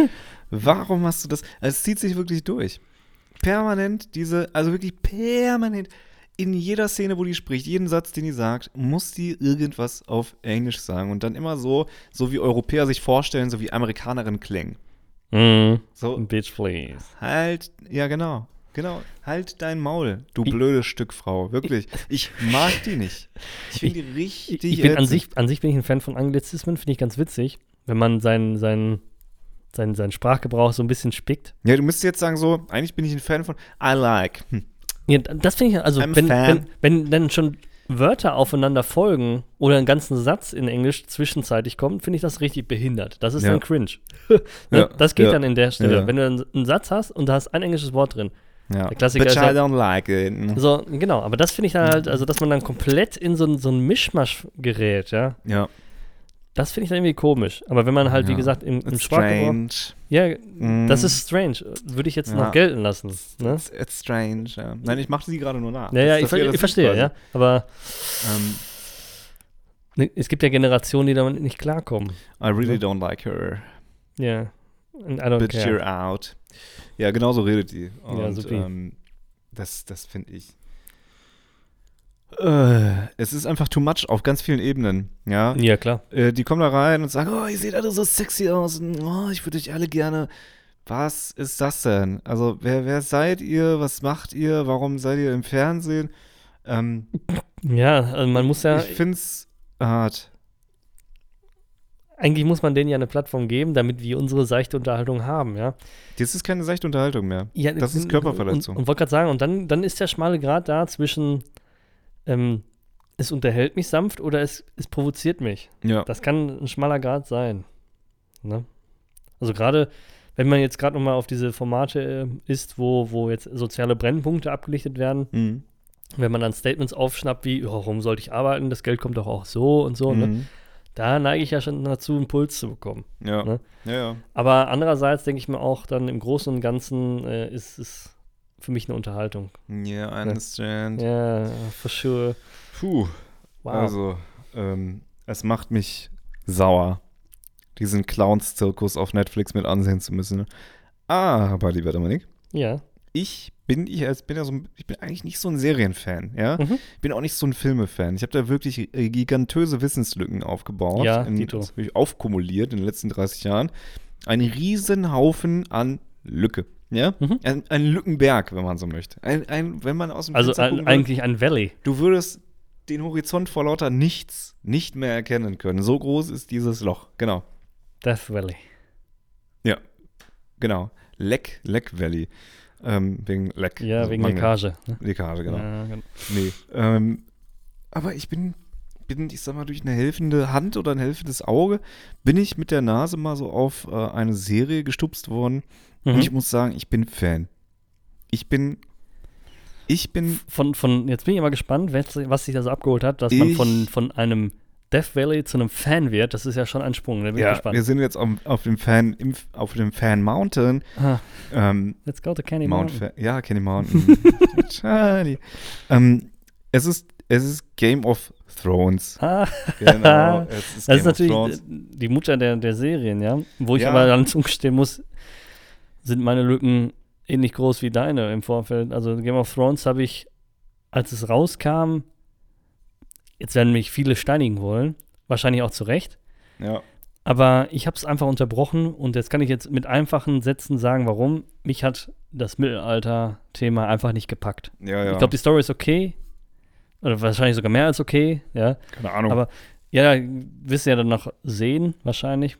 warum hast du das? Also, es zieht sich wirklich durch. Permanent diese, also wirklich permanent in jeder Szene, wo die spricht, jeden Satz, den die sagt, muss die irgendwas auf Englisch sagen und dann immer so, so wie Europäer sich vorstellen, so wie Amerikanerinnen klingen. Mhm. So, Bitch, please. Halt, ja genau, genau, halt dein Maul, du Ich- blödes Stück Frau, wirklich. Ich mag die nicht. Ich finde die richtig Ich, ich bin an sich, an sich bin ich ein Fan von Anglizismen, finde ich ganz witzig, wenn man seinen, seinen, seinen, seinen Sprachgebrauch so ein bisschen spickt. Ja, du müsstest jetzt sagen so, eigentlich bin ich ein Fan von I like. Hm. Ja, das finde ich, also wenn, wenn, wenn dann schon Wörter aufeinander folgen oder einen ganzen Satz in Englisch zwischenzeitlich kommt, finde ich das richtig behindert. Das ist Ja. dann cringe. ne? Ja, Das geht ja, dann in der Stelle. Wenn du einen, einen Satz hast und da hast ein englisches Wort drin. Ja. Der Klassiker But ist I ja- don't like it. So, genau, aber das finde ich dann halt, also dass man dann komplett in so, ein- so ein Mischmasch gerät, ja. Ja. Das finde ich dann irgendwie komisch. Aber wenn man halt, wie Ja. gesagt, im, im Sprachgebrauch. strange. Ja, Mm. das ist strange. Würde ich jetzt Ja. noch gelten lassen. Ne? It's, it's strange. Ja. Nein, ich mache sie gerade nur nach. Ja, ja, ich, ver ich verstehe, quasi. ja. Aber Ähm, ne, es gibt ja Generationen, die damit nicht klarkommen. I really don't like her. Ja. And I don't Bitch, care. you're out. Ja, genau so redet die. Und, Ja, supi. ähm, das das finde ich. Äh, es ist einfach too much auf ganz vielen Ebenen. Ja. Ja, klar. Äh, die kommen da rein und sagen, oh, ihr seht alle so sexy aus und oh, ich würde euch alle gerne. Was ist das denn? Also, wer, wer seid ihr? Was macht ihr? Warum seid ihr im Fernsehen? Ähm, Ja, also man muss ja, Ich finde es hart. Eigentlich muss man denen ja eine Plattform geben, damit wir unsere seichte Unterhaltung haben, ja. Das ist keine seichte Unterhaltung mehr. ja Das ist Körperverletzung. Und, und wollte gerade sagen, und dann, dann ist der schmale Grad da zwischen, ähm, es unterhält mich sanft oder es, es provoziert mich. Ja. Das kann ein schmaler Grad sein. Ne? Also gerade, wenn man jetzt gerade nochmal auf diese Formate äh, ist, wo, wo jetzt soziale Brennpunkte abgelichtet werden, Mhm. wenn man dann Statements aufschnappt wie, oh, warum sollte ich arbeiten, das Geld kommt doch auch so und so, ne? Da neige ich ja schon dazu, einen Puls zu bekommen. Ja. Ne? ja, ja. Aber andererseits denke ich mir auch, dann im Großen und Ganzen äh, ist es für mich eine Unterhaltung. Yeah, I understand. Ja, for sure. Puh. Wow. Also, ähm, es macht mich sauer, diesen Clowns-Zirkus auf Netflix mit ansehen zu müssen. Aber, lieber Dominik, ja. ich bin ich als bin ja so ich bin eigentlich nicht so ein Serienfan, ja. Mhm. Ich bin auch nicht so ein Filmefan. Ich habe da wirklich äh, gigantöse Wissenslücken aufgebaut, Ja, in, aufkumuliert in den letzten 30 Jahren. Ein Riesenhaufen an Lücke. Ja? Mhm. Ein, ein Lückenberg, wenn man so möchte. Ein, ein, wenn man aus dem Also ein, würde, eigentlich ein Valley. du würdest den Horizont vor lauter nichts nicht mehr erkennen können. So groß ist dieses Loch. Genau. Death Valley. Ja. Genau. Leck, Leck Valley. Ähm, wegen Leck. Ja, also wegen Mangel. Leckage. Ne? Leckage, genau. Ja, genau. Nee. Ähm, aber ich bin, bin, ich sag mal, durch eine helfende Hand oder ein helfendes Auge, bin ich mit der Nase mal so auf äh, eine Serie gestupst worden. Mhm. Und ich muss sagen, ich bin Fan. Ich bin, ich bin, Von, von, jetzt bin ich aber gespannt, was, was sich da so abgeholt hat, dass man von, von einem Death Valley zu einem Fan wird. Das ist ja schon ein Sprung. Da bin ich ja, gespannt. wir sind jetzt auf, auf dem Fan, auf dem Fan Mountain. Ah, Ähm, let's go to Candy Mount Mountain. Fa ja, Kenny Mountain. Charlie. Ähm, es ist, es ist Game of Thrones. Ah, Genau, es ist das ist Game natürlich die Mutter der, der Serien, ja. Wo ich Ja. aber dann zugestehen muss, sind meine Lücken ähnlich groß wie deine im Vorfeld. Also Game of Thrones habe ich, als es rauskam, jetzt werden mich viele steinigen wollen, wahrscheinlich auch zu Recht. Ja. Aber ich habe es einfach unterbrochen und jetzt kann ich jetzt mit einfachen Sätzen sagen, warum. Mich hat das Mittelalter-Thema einfach nicht gepackt. Ja, ja. Ich glaube, die Story ist okay. Oder wahrscheinlich sogar mehr als okay, ja. Keine Ahnung. Aber ja, wirst du ja dann noch sehen, wahrscheinlich.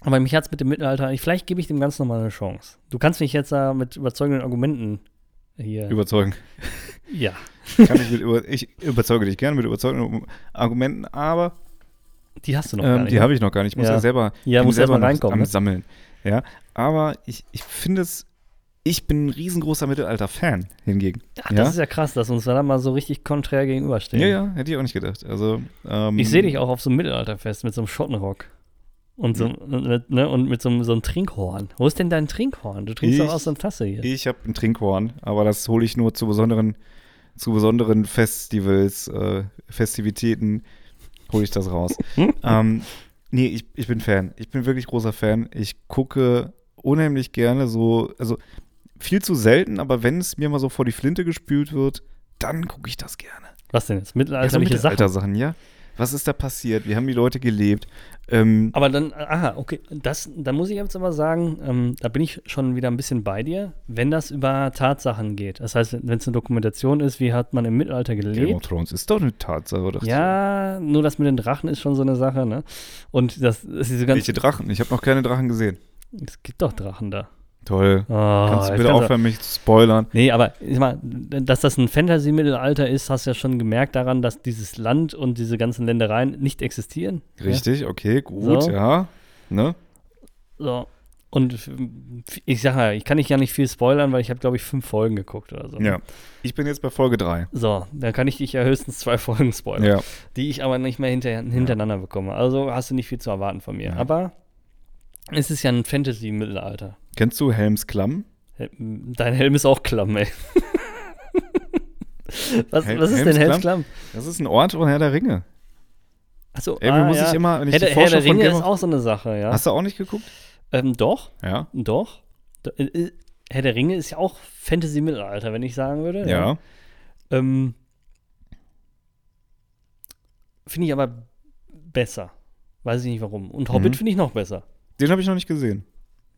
Aber mich hat es mit dem Mittelalter, ich- vielleicht gebe ich dem Ganzen nochmal eine Chance. Du kannst mich jetzt da mit überzeugenden Argumenten hier. überzeugen. ja. Ich, über, ich überzeuge dich gerne mit überzeugenden Argumenten, aber Die hast du noch gar ähm, nicht. die ne? habe ich noch gar nicht. Ich muss Ja. ja, selber, Ja, muss selber reinkommen, am ne? Sammeln. Ja, aber ich, ich finde es, ich bin ein riesengroßer Mittelalter-Fan hingegen. Ach, ja? das ist ja krass, dass uns da mal so richtig konträr gegenüberstehen. ja, ja, hätte ich auch nicht gedacht. Also, ähm, Ich sehe dich auch auf so einem Mittelalterfest mit so einem Schottenrock. Und, so, mit, ne, und mit so, einem- so einem Trinkhorn. Wo ist denn dein Trinkhorn? Du trinkst Ich- doch aus so einer Tasse hier. Ich habe ein Trinkhorn, aber das hole ich nur zu besonderen, zu besonderen Festivals, äh, Festivitäten, hole ich das raus. ähm, nee, ich, ich bin Fan. Ich bin wirklich großer Fan. Ich gucke unheimlich gerne so, also viel zu selten, aber wenn es mir mal so vor die Flinte gespült wird, dann gucke ich das gerne. Was denn jetzt? Ja, so Mittelalterliche Sachen? Mittelalter-Sachen, ja. Was ist da passiert? Wie haben die Leute gelebt? Ähm, Aber dann, aha, okay, das, da muss ich jetzt aber sagen, ähm, da bin ich schon wieder ein bisschen bei dir, wenn das über Tatsachen geht. Das heißt, wenn es eine Dokumentation ist, wie hat man im Mittelalter Game of gelebt. Thrones ist doch eine Tatsache, oder? Ja, nur das mit den Drachen ist schon so eine Sache, ne? Und das, das ist diese ganze. Welche Drachen? Ich habe noch keine Drachen gesehen. Es gibt doch Drachen da. Toll. Oh, Kannst du bitte aufhören, mich zu spoilern? Nee, aber ich mal, dass das ein Fantasy-Mittelalter ist, hast du ja schon gemerkt daran, dass dieses Land und diese ganzen Ländereien nicht existieren. Richtig, okay, gut, So. ja. Ne? So. Und ich sage ja, ich kann nicht ja nicht viel spoilern, weil ich habe, glaube ich, fünf Folgen geguckt oder so. Ja. Ich bin jetzt bei Folge 3. So, dann kann ich dich ja höchstens zwei Folgen spoilern, Ja. die ich aber nicht mehr hinter, hintereinander bekomme. Also hast du nicht viel zu erwarten von mir. Ja. Aber es ist ja ein Fantasy-Mittelalter. Kennst du Helms Klamm? Dein Helm ist auch klamm, ey. was, Hel- was ist denn Helms Helms Klamm? Das ist ein Ort von Herr der Ringe. Achso, Irgendwie muss ich immer, wenn ich Herr, die Herr der Ringe ist auch so eine Sache, ja. Hast du auch nicht geguckt? Ähm, doch, Ja. doch. Äh, äh, Herr der Ringe ist ja auch Fantasy-Mittelalter, wenn ich sagen würde. Ja. Ähm, finde ich aber besser. Weiß ich nicht warum. Und Hobbit Mhm. finde ich noch besser. Den habe ich noch nicht gesehen.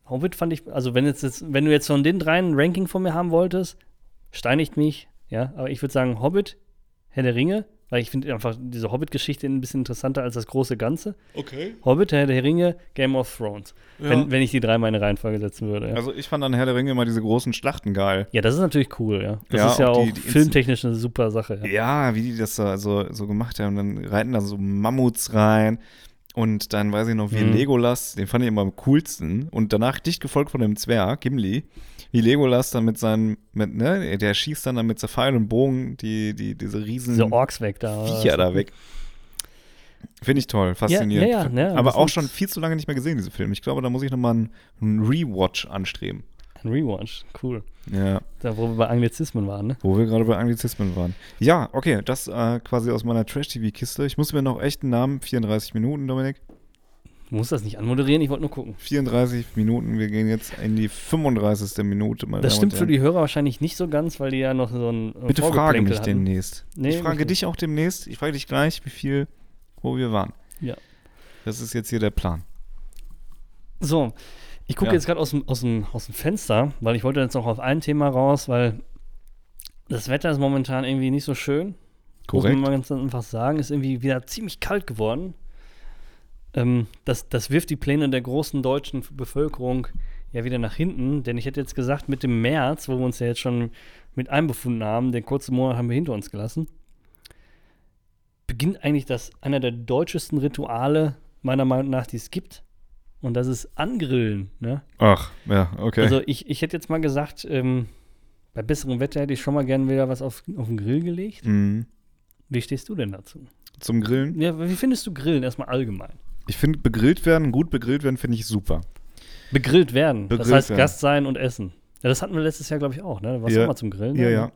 Hobbit fand ich, also wenn, jetzt, jetzt, wenn du jetzt von den dreien ein Ranking von mir haben wolltest, steinigt mich, ja, aber ich würde sagen Hobbit, Herr der Ringe, weil ich finde einfach diese Hobbit-Geschichte ein bisschen interessanter als das große Ganze. Okay. Hobbit, Herr der Ringe, Game of Thrones. Wenn, wenn ich die drei mal in eine Reihenfolge setzen würde. Ja. Also ich fand an Herr der Ringe immer diese großen Schlachten geil. ja, das ist natürlich cool, ja. Das Ja, ist ja auch auch die- die filmtechnisch eine super Sache. Ja. Ja, wie die das da so, so gemacht haben. Dann reiten da so Mammuts rein. Und dann weiß ich noch, wie Mhm. Legolas, den fand ich immer am coolsten. Und danach dicht gefolgt von dem Zwerg, Gimli. Wie Legolas dann mit seinem, mit, ne, der schießt dann, dann mit Pfeil und Bogen die, die, diese riesen Diese Orks weg da. Viecher da weg. Finde ich toll, faszinierend. ja, ja, ja, Aber auch schon viel zu lange nicht mehr gesehen, diese Filme. Ich glaube, da muss ich nochmal einen, einen Rewatch anstreben. Ein Rewatch, cool. Ja, Da, wo wir bei Anglizismen waren, ne? wo wir gerade bei Anglizismen waren. Ja, okay, das äh, quasi aus meiner Trash-TV-Kiste. Ich muss mir noch echt einen Namen, 34 Minuten, Dominik. Du musst das nicht anmoderieren, ich wollte nur gucken. 34 Minuten, wir gehen jetzt in die 35. Minute. Meine Das stimmt für die Hörer wahrscheinlich nicht so ganz, weil die ja noch so ein äh, Bitte frage mich hatten. demnächst. Nee, ich frage dich auch demnächst. Ich frage dich gleich, wie viel, wo wir waren. Ja. Das ist jetzt hier der Plan. So, ich gucke Ja. jetzt gerade aus dem, aus, dem, aus dem Fenster, weil ich wollte jetzt noch auf ein Thema raus, weil das Wetter ist momentan irgendwie nicht so schön. Korrekt. Muss man mal ganz einfach sagen, ist irgendwie wieder ziemlich kalt geworden. Ähm, das, das wirft die Pläne der großen deutschen Bevölkerung ja wieder nach hinten, denn ich hätte jetzt gesagt, mit dem März, wo wir uns ja jetzt schon mit einbefunden haben, den kurzen Monat haben wir hinter uns gelassen, beginnt eigentlich das einer der deutschesten Rituale, meiner Meinung nach, die es gibt. Und das ist Angrillen. Ne? Ach, ja, okay. Also ich, ich hätte jetzt mal gesagt, ähm, bei besserem Wetter hätte ich schon mal gerne wieder was auf, auf den Grill gelegt. Mhm. Wie stehst du denn dazu? Zum Grillen? Ja, wie findest du Grillen erstmal allgemein? Ich finde, begrillt werden, gut begrillt werden, finde ich super. Begrillt werden. das Begrillt heißt werden. Gast sein und essen. Ja, das hatten wir letztes Jahr, glaube ich, auch, ne? Da warst Ja. du auch mal zum Grillen. Ja, ne? ja.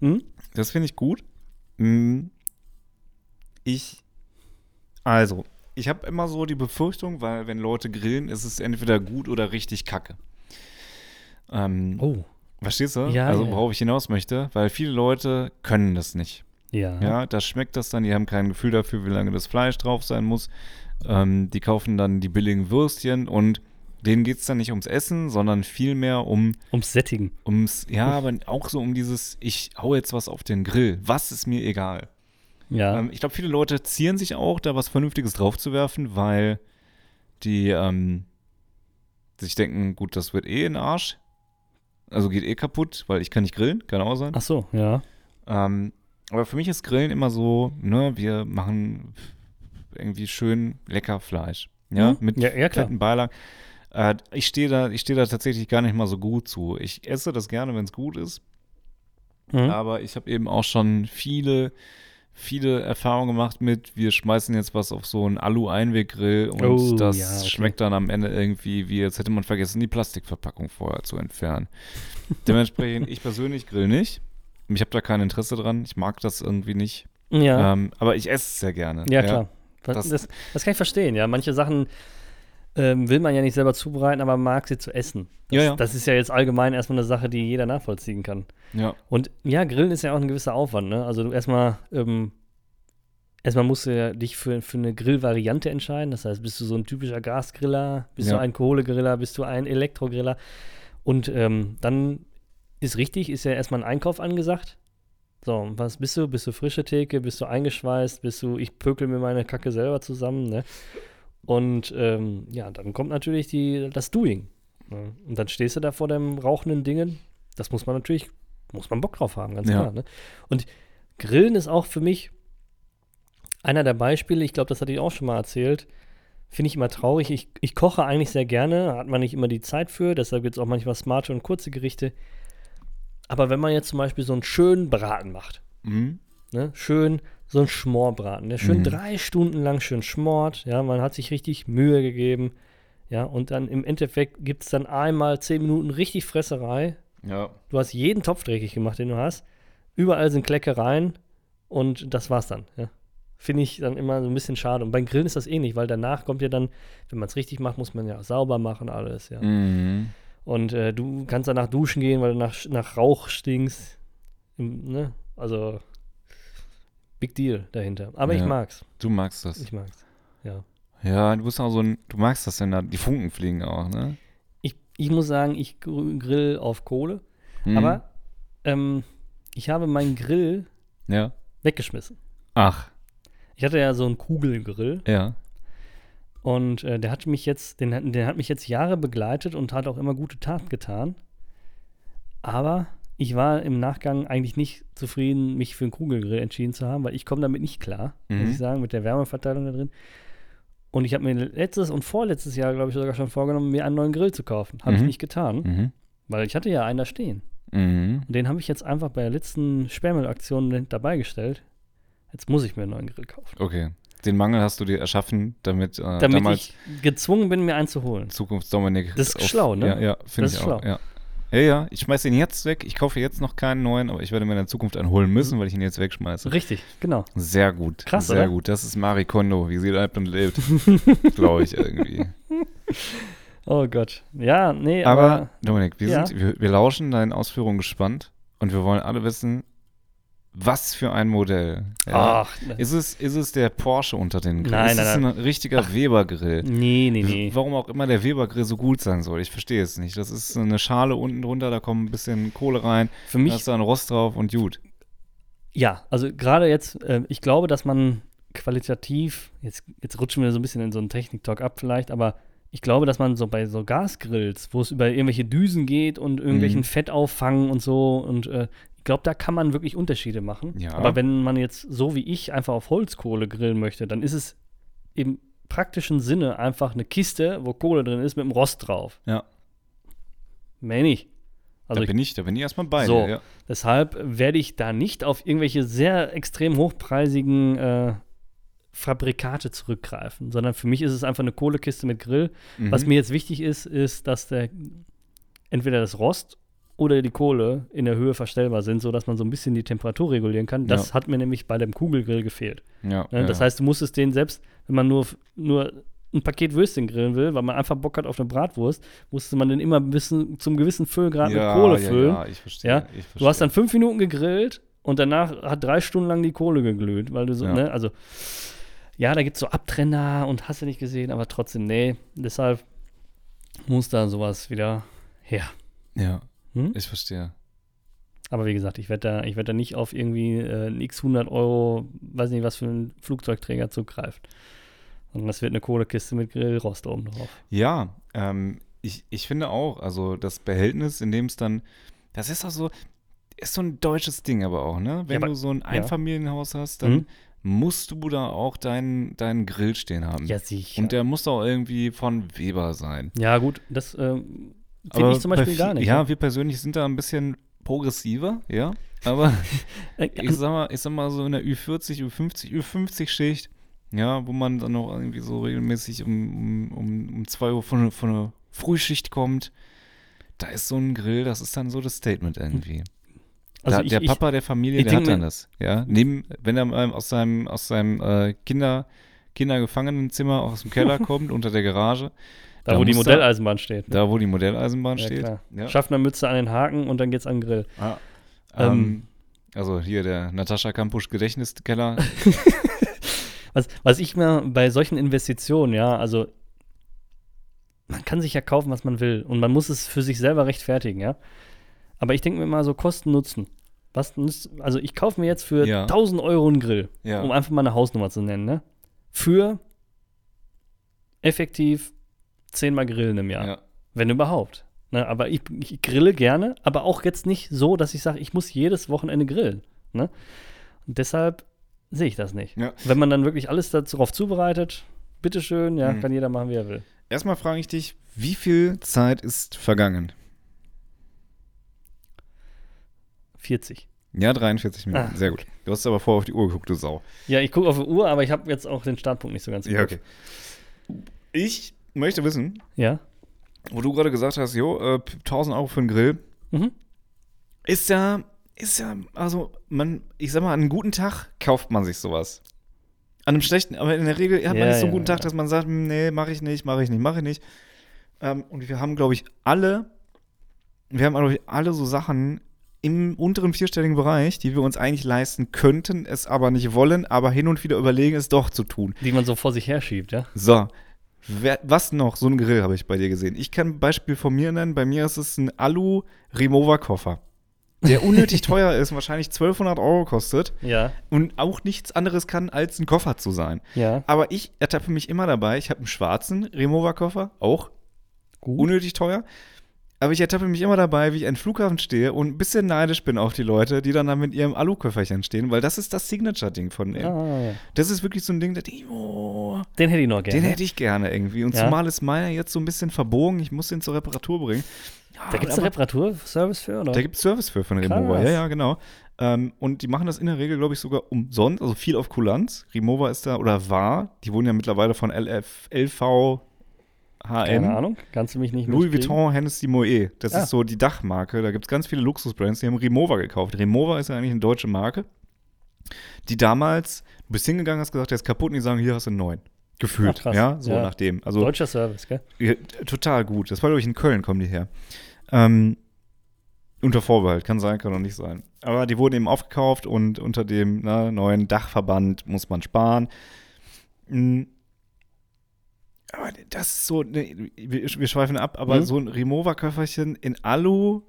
Hm? Das finde ich gut. Mm, Ich, also, ich habe immer so die Befürchtung, weil wenn Leute grillen, ist es entweder gut oder richtig kacke. Ähm, Oh. Verstehst du? Ja, also, worauf ich hinaus möchte, weil viele Leute können das nicht. Ja. Ja, da schmeckt das dann, die haben kein Gefühl dafür, wie lange das Fleisch drauf sein muss. Ähm, die kaufen dann die billigen Würstchen und denen geht es dann nicht ums Essen, sondern vielmehr um Ums Sättigen. ums, ja, aber auch so um dieses, ich hau jetzt was auf den Grill. Was ist mir egal? Ja. Ähm, ich glaube, viele Leute zieren sich auch, da was Vernünftiges draufzuwerfen, weil die ähm, sich denken, gut, das wird eh in den Arsch. Also geht eh kaputt, weil ich kann nicht grillen, kann auch sein. Ach so, ja. Ähm, aber für mich ist Grillen immer so, ne, wir machen irgendwie schön lecker Fleisch. Ja, Mhm. mit Ja, ja, fetten Beilagen. Äh, ich stehe da, ich stehe da tatsächlich gar nicht mal so gut zu. Ich esse das gerne, wenn es gut ist. Mhm. Aber ich habe eben auch schon viele, viele Erfahrungen gemacht mit, wir schmeißen jetzt was auf so einen Alu-Einweggrill und Oh, das ja, okay. schmeckt dann am Ende irgendwie, wie als hätte man vergessen, die Plastikverpackung vorher zu entfernen. Dementsprechend, ich persönlich grill nicht. Ich habe da kein Interesse dran. Ich mag das irgendwie nicht. ja. Ähm, aber ich esse es sehr gerne. Ja, klar. Das, das- das, das kann ich verstehen, ja. Manche Sachen ähm, will man ja nicht selber zubereiten, aber mag sie zu essen. Das, Ja, ja. das ist ja jetzt allgemein erstmal eine Sache, die jeder nachvollziehen kann. Ja. Und ja, Grillen ist ja auch ein gewisser Aufwand, ne? Also du erstmal, ähm, erstmal musst du ja dich für, für eine Grillvariante entscheiden. Das heißt, bist du so ein typischer Gasgriller, bist Ja. du ein Kohlegriller, bist du ein Elektrogriller. Und ähm, dann ist richtig, ist ja erstmal ein Einkauf angesagt. So, was bist du? Bist du frische Theke? Bist du eingeschweißt? Bist du, ich pökel mir meine Kacke selber zusammen, ne? Und ähm, ja, dann kommt natürlich die, das Doing. Ne? Und dann stehst du da vor dem rauchenden Dingen. Das muss man natürlich, muss man Bock drauf haben, ganz Ja. klar. Ne? Und Grillen ist auch für mich einer der Beispiele, ich glaube, das hatte ich auch schon mal erzählt, finde ich immer traurig. Ich, ich koche eigentlich sehr gerne, hat man nicht immer die Zeit für, deshalb gibt es auch manchmal smarte und kurze Gerichte. Aber wenn man jetzt zum Beispiel so einen schönen Braten macht, Mhm. ne, schön so ein Schmorbraten, der schön Mhm. drei Stunden lang schön schmort, ja, man hat sich richtig Mühe gegeben, ja, und dann im Endeffekt gibt es dann einmal zehn Minuten richtig Fresserei. Ja. Du hast jeden Topf dreckig gemacht, den du hast. Überall sind Kleckereien und das war's dann, ja. Finde ich dann immer so ein bisschen schade. Und beim Grillen ist das ähnlich, weil danach kommt ja dann, wenn man es richtig macht, muss man ja sauber machen, alles, ja. Mhm. Und äh, du kannst danach duschen gehen, weil du nach, nach Rauch stinkst. Ne? Also, Big Deal dahinter. Aber ich Ja. mag's. Du magst das. Ich mag's. Ja. Ja, du bist auch so ein, du magst das, wenn da die Funken fliegen auch, ne? Ich, ich muss sagen, ich gr- grill auf Kohle. Mhm. Aber ähm, ich habe meinen Grill Ja. weggeschmissen. Ach, Ich hatte ja so einen Kugelgrill ja. und äh, der hat mich jetzt, den, hat- der hat mich jetzt Jahre begleitet und hat auch immer gute Taten getan. Aber ich war im Nachgang eigentlich nicht zufrieden, mich für einen Kugelgrill entschieden zu haben, weil ich komme damit nicht klar, muss Mhm. ich sagen, mit der Wärmeverteilung da drin. Und ich habe mir letztes und vorletztes Jahr, glaube ich, sogar schon vorgenommen, mir einen neuen Grill zu kaufen. Habe ich Mhm. nicht getan, Mhm. weil ich hatte ja einen da stehen. Mhm. Und den habe ich jetzt einfach bei der letzten Sperrmüllaktion dabei gestellt. Jetzt muss ich mir einen neuen Grill kaufen. Okay. Den Mangel hast du dir erschaffen, damit, äh, Damit ich gezwungen bin, mir einen zu holen. Zukunftsdominik. Das ist schlau, ne? Ja, ja finde Das ich ist auch. schlau. Ja. Ja, ja. Ich schmeiße ihn jetzt weg. Ich kaufe jetzt noch keinen neuen, aber ich werde mir in der Zukunft einen holen müssen, weil ich ihn jetzt wegschmeiße. Richtig, genau. Sehr gut. Krass, Sehr oder? gut. Das ist Marie Kondo, wie sie lebt und lebt. Glaube ich irgendwie. Oh Gott. Ja, nee, aber, Aber, Dominik, wir, Ja. sind, wir, wir lauschen deinen Ausführungen gespannt und wir wollen alle wissen, was für ein Modell. Ja. ach, Ist, es, ist es der Porsche unter den Grillen? Nein, ist nein, es nein. ein richtiger Weber-Grill? nee, nee, nee. Warum auch immer der Weber-Grill so gut sein soll, ich verstehe es nicht. Das ist eine Schale unten drunter, da kommt ein bisschen Kohle rein, Für da mich ist da ein Rost drauf und gut. Ja, also gerade jetzt, äh, ich glaube, dass man qualitativ, jetzt, jetzt rutschen wir so ein bisschen in so einen Technik-Talk ab vielleicht, aber ich glaube, dass man so bei so Gasgrills, wo es über irgendwelche Düsen geht und irgendwelchen Mhm. Fettauffang und so und äh, glaube, da kann man wirklich Unterschiede machen. Ja. Aber wenn man jetzt so wie ich einfach auf Holzkohle grillen möchte, dann ist es im praktischen Sinne einfach eine Kiste, wo Kohle drin ist, mit einem Rost drauf. Ja, Mehr nicht. Also da ich bin ich, da bin ich erstmal bei So. Ja. Deshalb werde ich da nicht auf irgendwelche sehr extrem hochpreisigen äh, Fabrikate zurückgreifen, sondern für mich ist es einfach eine Kohlekiste mit Grill. Mhm. Was mir jetzt wichtig ist, ist, dass der entweder das Rost oder die Kohle in der Höhe verstellbar sind, sodass man so ein bisschen die Temperatur regulieren kann. Das Ja. hat mir nämlich bei dem Kugelgrill gefehlt. ja, Ne? ja. Das heißt, du musstest den selbst, wenn man nur, nur ein Paket Würstchen grillen will, weil man einfach Bock hat auf eine Bratwurst, musste man den immer ein bisschen zum gewissen Füllgrad mit Kohle füllen. Ja, ich verstehe. Ich verstehe. Du hast dann fünf Minuten gegrillt und danach hat drei Stunden lang die Kohle geglüht, weil du so, Ja. ne, also, ja, da gibt es so Abtrenner und hast du nicht gesehen, aber trotzdem, nee, deshalb muss da sowas wieder her. Ja, Hm? ich verstehe. Aber wie gesagt, ich werde da, ich werd da nicht auf irgendwie äh, ein x 100 Euro, weiß nicht, was für ein Flugzeugträger zugreifen. Sondern das wird eine Kohlekiste mit Grillrost oben drauf. Ja, ähm, ich, ich finde auch, also das Behältnis, in dem es dann, das ist auch so, ist so ein deutsches Ding aber auch, ne? Wenn aber- du so ein Einfamilienhaus hast, dann Mhm. musst du da auch deinen, deinen Grill stehen haben. Ja, sicher. Und der muss auch irgendwie von Weber sein. ja, gut, das ähm, finde ich zum bei Beispiel vi- gar nicht. Ja, wir persönlich sind da ein bisschen progressiver, ja. Aber ich sag mal, ich sag mal so in der Ü40, Ü50, Ü50-Schicht, ja, wo man dann noch irgendwie so regelmäßig um, um, um, 2 Uhr von, von einer Frühschicht kommt, da ist so ein Grill, das ist dann so das Statement irgendwie. also da, ich, der ich, Papa der Familie, der hat dann das, ja. Neben, wenn er aus seinem, aus seinem äh, Kinder, Kindergefangenenzimmer aus dem Keller kommt, unter der Garage, da, da wo die muss da- Modelleisenbahn steht. ne? da wo die Modelleisenbahn Ja, steht. klar. Ja. Schaffnermütze an den Haken und dann geht's an den Grill. Ah, Ähm, ähm, also hier der Natascha Kampusch Gedächtniskeller. Was, was ich mir bei solchen Investitionen, ja, also man kann sich ja kaufen, was man will und man muss es für sich selber rechtfertigen, ja. Aber ich denke mir mal so Kosten-Nutzen. Was nützt, also ich kaufe mir jetzt für Ja. 1000 Euro einen Grill, Ja. um einfach mal eine Hausnummer zu nennen, ne? Für effektiv zehnmal Grillen im Jahr. ja. Wenn überhaupt. Ne, aber ich, ich grille gerne, aber auch jetzt nicht so, dass ich sage, ich muss jedes Wochenende grillen. Ne? Und deshalb sehe ich das nicht. Ja. Wenn man dann wirklich alles darauf zubereitet, bitteschön, ja, Mhm. kann jeder machen, wie er will. Erstmal frage ich dich, wie viel Zeit ist vergangen? 40. Ja, 43 Minuten. Ah, Sehr gut. Du hast aber vorher auf die Uhr geguckt, du Sau. Ja, ich gucke auf die Uhr, aber ich habe jetzt auch den Startpunkt nicht so ganz im Kopf. Ich möchte wissen, Ja. wo du gerade gesagt hast, jo, äh, 1000 Euro für einen Grill, Mhm. ist ja, ist ja, also man, ich sag mal, an einem guten Tag kauft man sich sowas. An einem schlechten, aber in der Regel hat man Ja, nicht so einen ja, guten Tag, dass man sagt, nee, mache ich nicht, mache ich nicht, mache ich nicht. Ähm, und wir haben, glaube ich, alle, wir haben, glaube ich, alle so Sachen im unteren vierstelligen Bereich, die wir uns eigentlich leisten könnten, es aber nicht wollen, aber hin und wieder überlegen, es doch zu tun. Die man so vor sich herschiebt, ja. So. Wer, was noch? So ein Grill habe ich bei dir gesehen. Ich kann ein Beispiel von mir nennen. Bei mir ist es ein Alu-Remover-Koffer. Der unnötig teuer ist, wahrscheinlich 1200 Euro kostet Ja, und auch nichts anderes kann, als ein Koffer zu sein. ja. Aber ich ertappe mich immer dabei. Ich habe einen schwarzen Remover-Koffer, auch Gut. unnötig teuer. Aber ich ertappe mich immer dabei, wie ich an Flughafen stehe und ein bisschen neidisch bin auf die Leute, die dann da mit ihrem Alu-Köfferchen stehen, weil das ist das Signature-Ding von denen. Ah, ja. Das ist wirklich so ein Ding, ich, oh, Den hätte ich noch gerne. den hätte ich gerne irgendwie. Und Ja. zumal ist meiner jetzt so ein bisschen verbogen. Ich muss den zur Reparatur bringen. Ja, da gibt es einen Reparaturservice für, oder? Da gibt es Service für von. Remover. Ja, ja, genau. Ähm, und die machen das in der Regel, glaube ich, sogar umsonst. Also viel auf Kulanz. Remover ist da oder war. Die wurden ja mittlerweile von LF, LV Keine HN. Ahnung, kannst du mich nicht Louis? Vuitton Hennessy Moet. Das Ah. ist so die Dachmarke. Da gibt es ganz viele Luxusbrands, die haben Rimowa gekauft. Rimowa ist ja eigentlich eine deutsche Marke, die damals, du bist hingegangen, hast gesagt, der ist kaputt und die sagen, hier hast du einen neuen. Gefühlt, Ach, ja, so Ja. nach dem. Also Deutscher Service, gell? ja, total gut. Das war, glaube ich, in Köln kommen die her. Ähm, unter Vorbehalt, kann sein, kann auch nicht sein. Aber die wurden eben aufgekauft und unter dem ne, neuen Dachverband muss man sparen. Mm. Aber das ist so, ne, wir, wir schweifen ab, aber Mhm. so ein Rimowa-Köfferchen in Alu,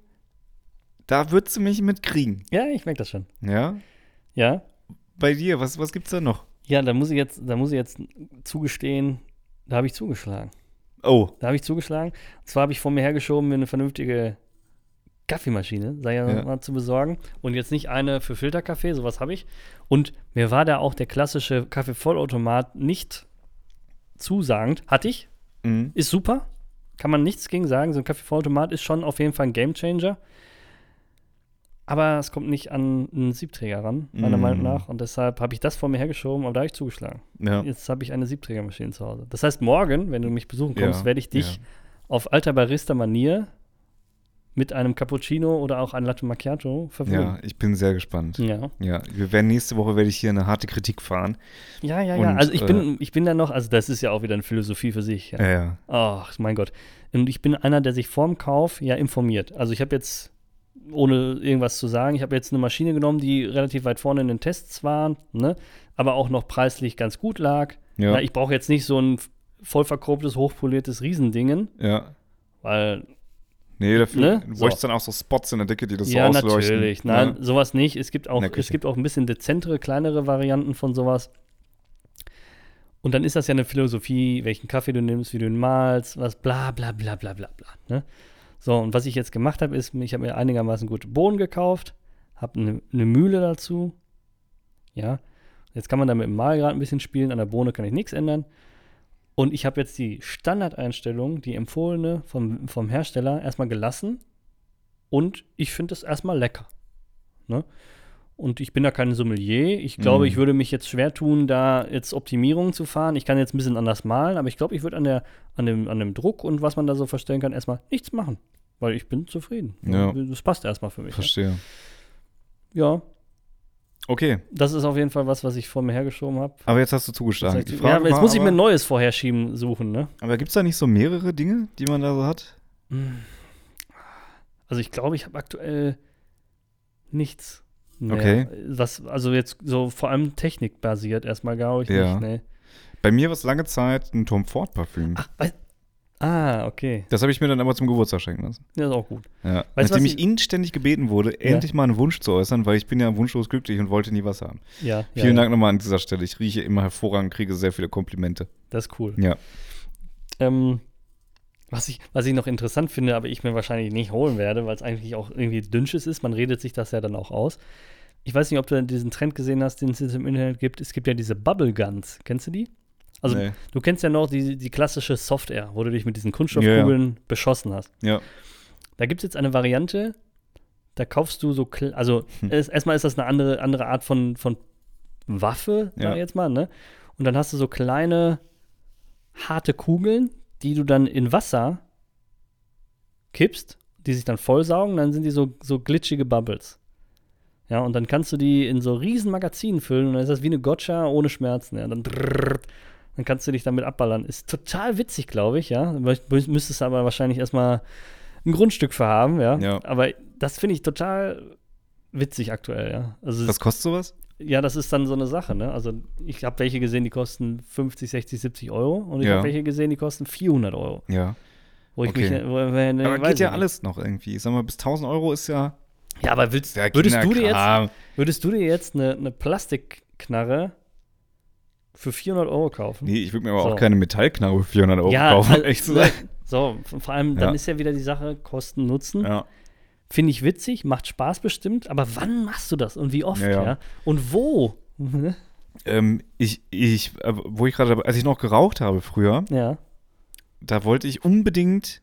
da würdest du mich mitkriegen. Ja, ich merke das schon. Ja? Ja. Bei dir, was, was gibt's da noch? Ja, da muss ich jetzt, da muss ich jetzt zugestehen, da habe ich zugeschlagen. Oh, Da habe ich zugeschlagen. Und zwar habe ich vor mir hergeschoben, mir eine vernünftige Kaffeemaschine, sei ja, Ja. mal zu besorgen. Und jetzt nicht eine für Filterkaffee, sowas habe ich. Und mir war da auch der klassische Kaffeevollautomat nicht zusagend. Hatte ich, mhm. ist super. Kann man nichts gegen sagen. So ein Kaffeevollautomat ist schon auf jeden Fall ein Gamechanger. Aber es kommt nicht an einen Siebträger ran, meiner Mm. Meinung nach. Und deshalb habe ich das vor mir hergeschoben, aber da habe ich zugeschlagen. ja. Jetzt habe ich eine Siebträgermaschine zu Hause. Das heißt, morgen, wenn du mich besuchen kommst, Ja, werde ich dich ja. auf alter Barista-Manier mit einem Cappuccino oder auch ein Latte Macchiato verwöhnen. Ja, ich bin sehr gespannt. Ja, Ja, wir werden nächste Woche werde ich hier eine harte Kritik fahren. ja, ja. ja. Und, Also ich äh, bin, ich bin da noch, also das ist ja auch wieder eine Philosophie für sich. Ja. Ja, ja. Ach, mein Gott. Und ich bin einer, der sich vorm Kauf ja informiert. Also ich habe jetzt, ohne irgendwas zu sagen, ich habe jetzt eine Maschine genommen, die relativ weit vorne in den Tests waren, ne? aber auch noch preislich ganz gut lag. Ja, Ja, ich brauche jetzt nicht so ein voll verchromtes, hochpoliertes Riesendingen, ja. weil Nee, dafür Ne? So. bräuchst dann auch so Spots in der Decke, die das ja, so ausleuchten. natürlich. Nein, Ne? sowas nicht. Es gibt, auch, es gibt auch ein bisschen dezentere, kleinere Varianten von sowas. Und dann ist das ja eine Philosophie, welchen Kaffee du nimmst, wie du ihn malst, was bla bla bla bla bla bla. Ne? So, und was ich jetzt gemacht habe, ist, ich habe mir einigermaßen gute Bohnen gekauft, habe eine, eine Mühle dazu. Ja. Jetzt kann man da mit dem Mahlgrad ein bisschen spielen, an der Bohne kann ich nichts ändern. Und ich habe jetzt die Standardeinstellung, die empfohlene vom, vom Hersteller, erstmal gelassen. Und ich finde es erstmal lecker. Ne? Und ich bin da kein Sommelier. Ich glaube, Mhm. ich würde mich jetzt schwer tun, da jetzt Optimierungen zu fahren. Ich kann jetzt ein bisschen anders malen, aber ich glaube, ich würde an, der, an, dem, an dem Druck und was man da so verstellen kann, erstmal nichts machen. Weil ich bin zufrieden. Ja. Das passt erstmal für mich. Ja. Verstehe. ja, Okay, das ist auf jeden Fall was, was ich vor mir hergeschoben habe. aber jetzt hast du zugeschlagen. Die Ja, jetzt war muss ich mir ein neues Vorherschieben suchen, ne? aber gibt es da nicht so mehrere Dinge, die man da so hat? Also ich glaube, ich habe aktuell nichts. Mehr. Okay. Was, also jetzt so vor allem technikbasiert erstmal, glaube ich Ja. nicht. Nee. Bei mir war es lange Zeit ein Tom Ford Parfüm. Ach, wei- ah, okay. Das habe ich mir dann aber zum Geburtstag schenken lassen. Ja, ist auch gut. Ja. Weißt Nachdem ich ich- inständig gebeten wurde, endlich mal einen Wunsch zu äußern, weil ich bin ja wunschlos glücklich und wollte nie was haben. Ja, ja, Vielen ja. Dank nochmal an dieser Stelle. Ich rieche immer hervorragend, kriege sehr viele Komplimente. Das ist cool. Ja. Ähm, was, ich, was ich noch interessant finde, aber ich mir wahrscheinlich nicht holen werde, weil es eigentlich auch irgendwie Dünnsches ist. Man redet sich das ja dann auch aus. Ich weiß nicht, ob du diesen Trend gesehen hast, den es jetzt im Internet gibt. Es gibt ja diese Bubble Guns. Kennst du die? Also, Nee. du kennst ja noch die, die klassische Software, wo du dich mit diesen Kunststoffkugeln beschossen hast. Ja. Da gibt es jetzt eine Variante, da kaufst du so, also Hm. erstmal ist das eine andere, andere Art von, von Waffe, Ja. jetzt mal, ne? Und dann hast du so kleine, harte Kugeln, die du dann in Wasser kippst, die sich dann vollsaugen, dann sind die so, so glitschige Bubbles. Ja, und dann kannst du die in so riesen Magazinen füllen und dann ist das wie eine Gotcha ohne Schmerzen. Ja, dann, drrrrt, dann kannst du dich damit abballern. Ist total witzig, glaube ich, ja. Mü- Müsstest aber wahrscheinlich erstmal ein Grundstück für haben, ja. Ja. Aber das finde ich total witzig aktuell, ja. Also Was kostet sowas? ja, das ist dann so eine Sache, ne? Also ich habe welche gesehen, die kosten 50, 60, 70 Euro und ich Ja. habe welche gesehen, die kosten 400 Euro. Ja. Wo ich Okay. mich, wo, wo, ne, Aber geht ja ich nicht. alles noch irgendwie. Ich sag mal, bis 1000 Euro ist ja. Ja, aber willst, würdest, du dir jetzt, würdest du dir jetzt eine, eine Plastikknarre für 400 Euro kaufen? Nee, ich würde mir aber So. auch keine Metallknarre für 400 Euro ja, kaufen, also, um echt zu sein. So, vor allem, dann Ja. ist ja wieder die Sache Kosten, Nutzen. Ja. Finde ich witzig, macht Spaß bestimmt, aber wann machst du das und wie oft, Ja. Und wo? Ne? Ähm, ich, ich, äh, wo ich gerade, als ich noch geraucht habe früher, ja. da wollte ich unbedingt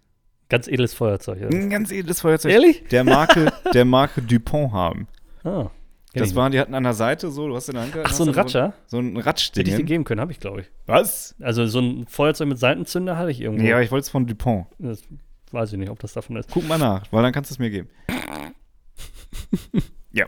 Ganz edles Feuerzeug. Ja. ein ganz edles Feuerzeug Ehrlich? der Marke, der Marke Dupont haben. Ah. Kenn Das waren, die hatten an der Seite so, du hast Hand gehalten, Ach, so ein hast dann Ratscher? So, ein Hätte ich dir Ratschding. geben können, habe ich, glaube ich. Was? Also so ein Feuerzeug mit Seitenzünder hatte ich irgendwo. Ja, ich wollte es von Dupont. Das weiß ich nicht, ob das davon ist. Guck mal nach, weil dann kannst du es mir geben. ja.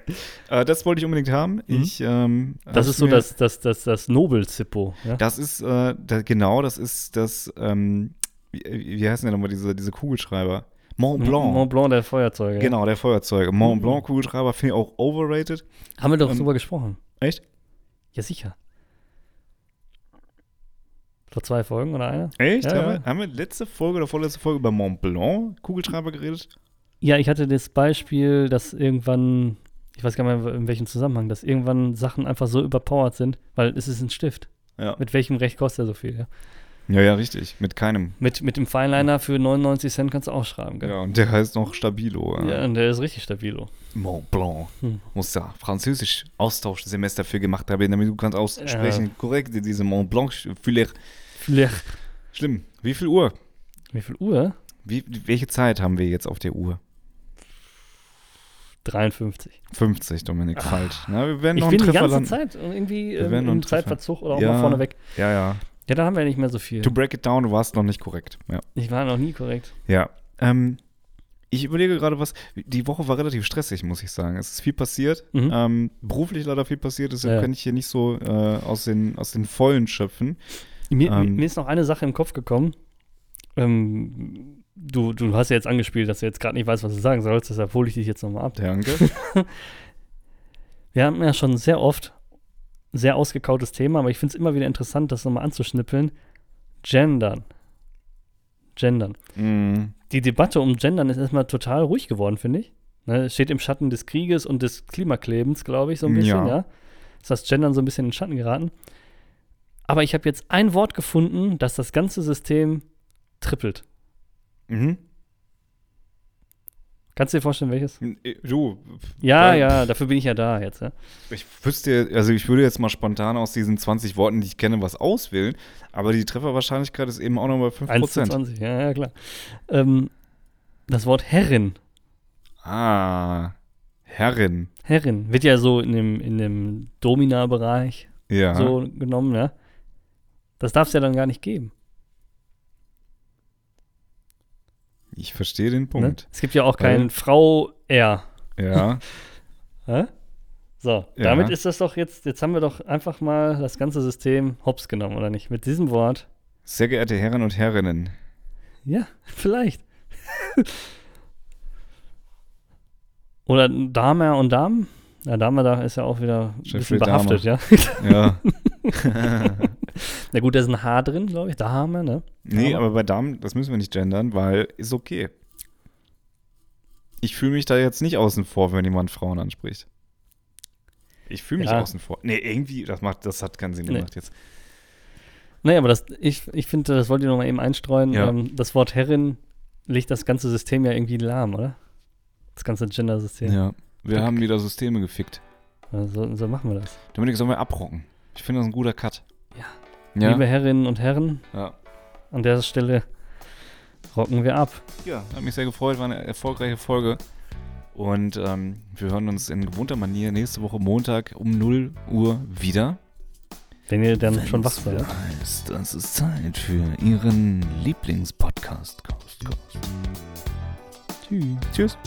Äh, das wollte ich unbedingt haben. Ich, ähm, Mhm. Das ist so das, das, das, das Nobel-Zippo. Ja? Das ist, äh, da, genau, das ist das, ähm, wie, wie heißen denn nochmal diese, diese Kugelschreiber? Mont Blanc. Mont Blanc der Feuerzeuge. Genau, der Feuerzeuge. Mont Mhm. Blanc Kugelschreiber finde ich auch overrated. Haben wir doch Ähm, drüber gesprochen. Echt? Ja, sicher. Vor zwei Folgen oder einer? Echt? Ja, haben, ja. Wir, haben wir letzte Folge oder vorletzte Folge über Mont Blanc Kugelschreiber geredet? Ja, ich hatte das Beispiel, dass irgendwann, ich weiß gar nicht mehr in welchem Zusammenhang, dass irgendwann Sachen einfach so überpowered sind, weil es ist ein Stift. Ja. Mit welchem Recht kostet er so viel? Ja? Ja, ja, richtig. Mit keinem. Mit, mit dem Fineliner für 99 Cent kannst du auch schreiben, gell? Ja, und der heißt noch Stabilo. Ja, und der ist richtig stabilo. Mont Blanc. Hm. Muss da Französisch Austauschsemester für gemacht haben, damit du kannst aussprechen. Korrekt, diese Mont Blanc Füller. Vielleicht. Schlimm. Wie viel Uhr? Wie viel Uhr? Wie, welche Zeit haben wir jetzt auf der Uhr? 53. 50, Dominik, falsch. Na, wir werden Ich noch bin einen die Treffer ganze landen. Zeit irgendwie ähm, im. Zeitverzug oder auch Ja. mal vorne weg. Ja, ja. Ja, da haben wir ja nicht mehr so viel. To break it down, du warst noch nicht korrekt. Ja. Ich war noch nie korrekt. Ja. Ähm, ich überlege gerade was. Die Woche war relativ stressig, muss ich sagen. Es ist viel passiert. Mhm. Ähm, beruflich leider viel passiert, deshalb Ja. kann ich hier nicht so äh, aus, den, aus den Vollen schöpfen. Mir, Ähm. mir ist noch eine Sache im Kopf gekommen. Ähm, du, du hast ja jetzt angespielt, dass du jetzt gerade nicht weißt, was du sagen sollst, deshalb hole ich dich jetzt nochmal ab. Danke. Wir haben ja schon sehr oft sehr ausgekautes Thema, aber ich finde es immer wieder interessant, das nochmal anzuschnippeln. Gendern. Gendern. mm, Die Debatte um Gendern ist erstmal total ruhig geworden, finde ich. Ne, es steht im Schatten des Krieges und des Klimaklebens, glaube ich, so ein bisschen, Ja. ja. Ist das Gendern so ein bisschen in den Schatten geraten. Aber ich habe jetzt ein Wort gefunden, das das ganze System trippelt. mhm. Kannst du dir vorstellen, welches? Äh, Du, Ja, ja, dafür bin ich ja da jetzt. Ja. ich wüsste, also ich würde jetzt mal spontan aus diesen 20 Worten, die ich kenne, was auswählen, aber die Trefferwahrscheinlichkeit ist eben auch noch bei 1 zu 5%. 20, ja, ja, klar. Ähm, das Wort Herrin. Ah, Herrin. Herrin wird ja so in dem, in dem Domina-Bereich Ja. so genommen, ja. Das darf es ja dann gar nicht geben. Ich verstehe den Ne? Punkt. Es gibt ja auch Weil- kein Frau R. Ja. So, Ja. damit ist das doch jetzt, jetzt haben wir doch einfach mal das ganze System hops genommen, oder nicht? Mit diesem Wort. Sehr geehrte Herren und Herrinnen. Ja, vielleicht. oder Damer und Damen. Ja, Dame da ist ja auch wieder ein Jeffrey bisschen behaftet, ja. Ja. Na gut, da ist ein H drin, glaube ich. Dame, ne? nee, Aber- aber bei Damen, das müssen wir nicht gendern, weil ist okay. Ich fühle mich da jetzt nicht außen vor, wenn jemand Frauen anspricht. Ich fühle mich Ja. außen vor. Nee, irgendwie, das macht, das hat keinen Sinn Nee. gemacht jetzt. Naja, aber das, ich, ich finde, das wollte ich noch mal eben einstreuen. Ja. Ähm, das Wort Herrin legt das ganze System ja irgendwie lahm, oder? Das ganze Gender-System. Ja. Wir Okay. haben wieder Systeme gefickt. Ja, So, so machen wir das. Dominik, sollen wir abrocken? Ich finde das ein guter Cut. Ja. Liebe Herrinnen und Herren, ja. an der Stelle rocken wir ab. Ja, hat mich sehr gefreut, war eine erfolgreiche Folge. Und ähm, wir hören uns in gewohnter Manier nächste Woche Montag um 0 Uhr wieder. Wenn ihr dann schon wach Wenn's seid. heißt, das ist Zeit für Ihren Lieblingspodcast. Tschüss. Tschüss.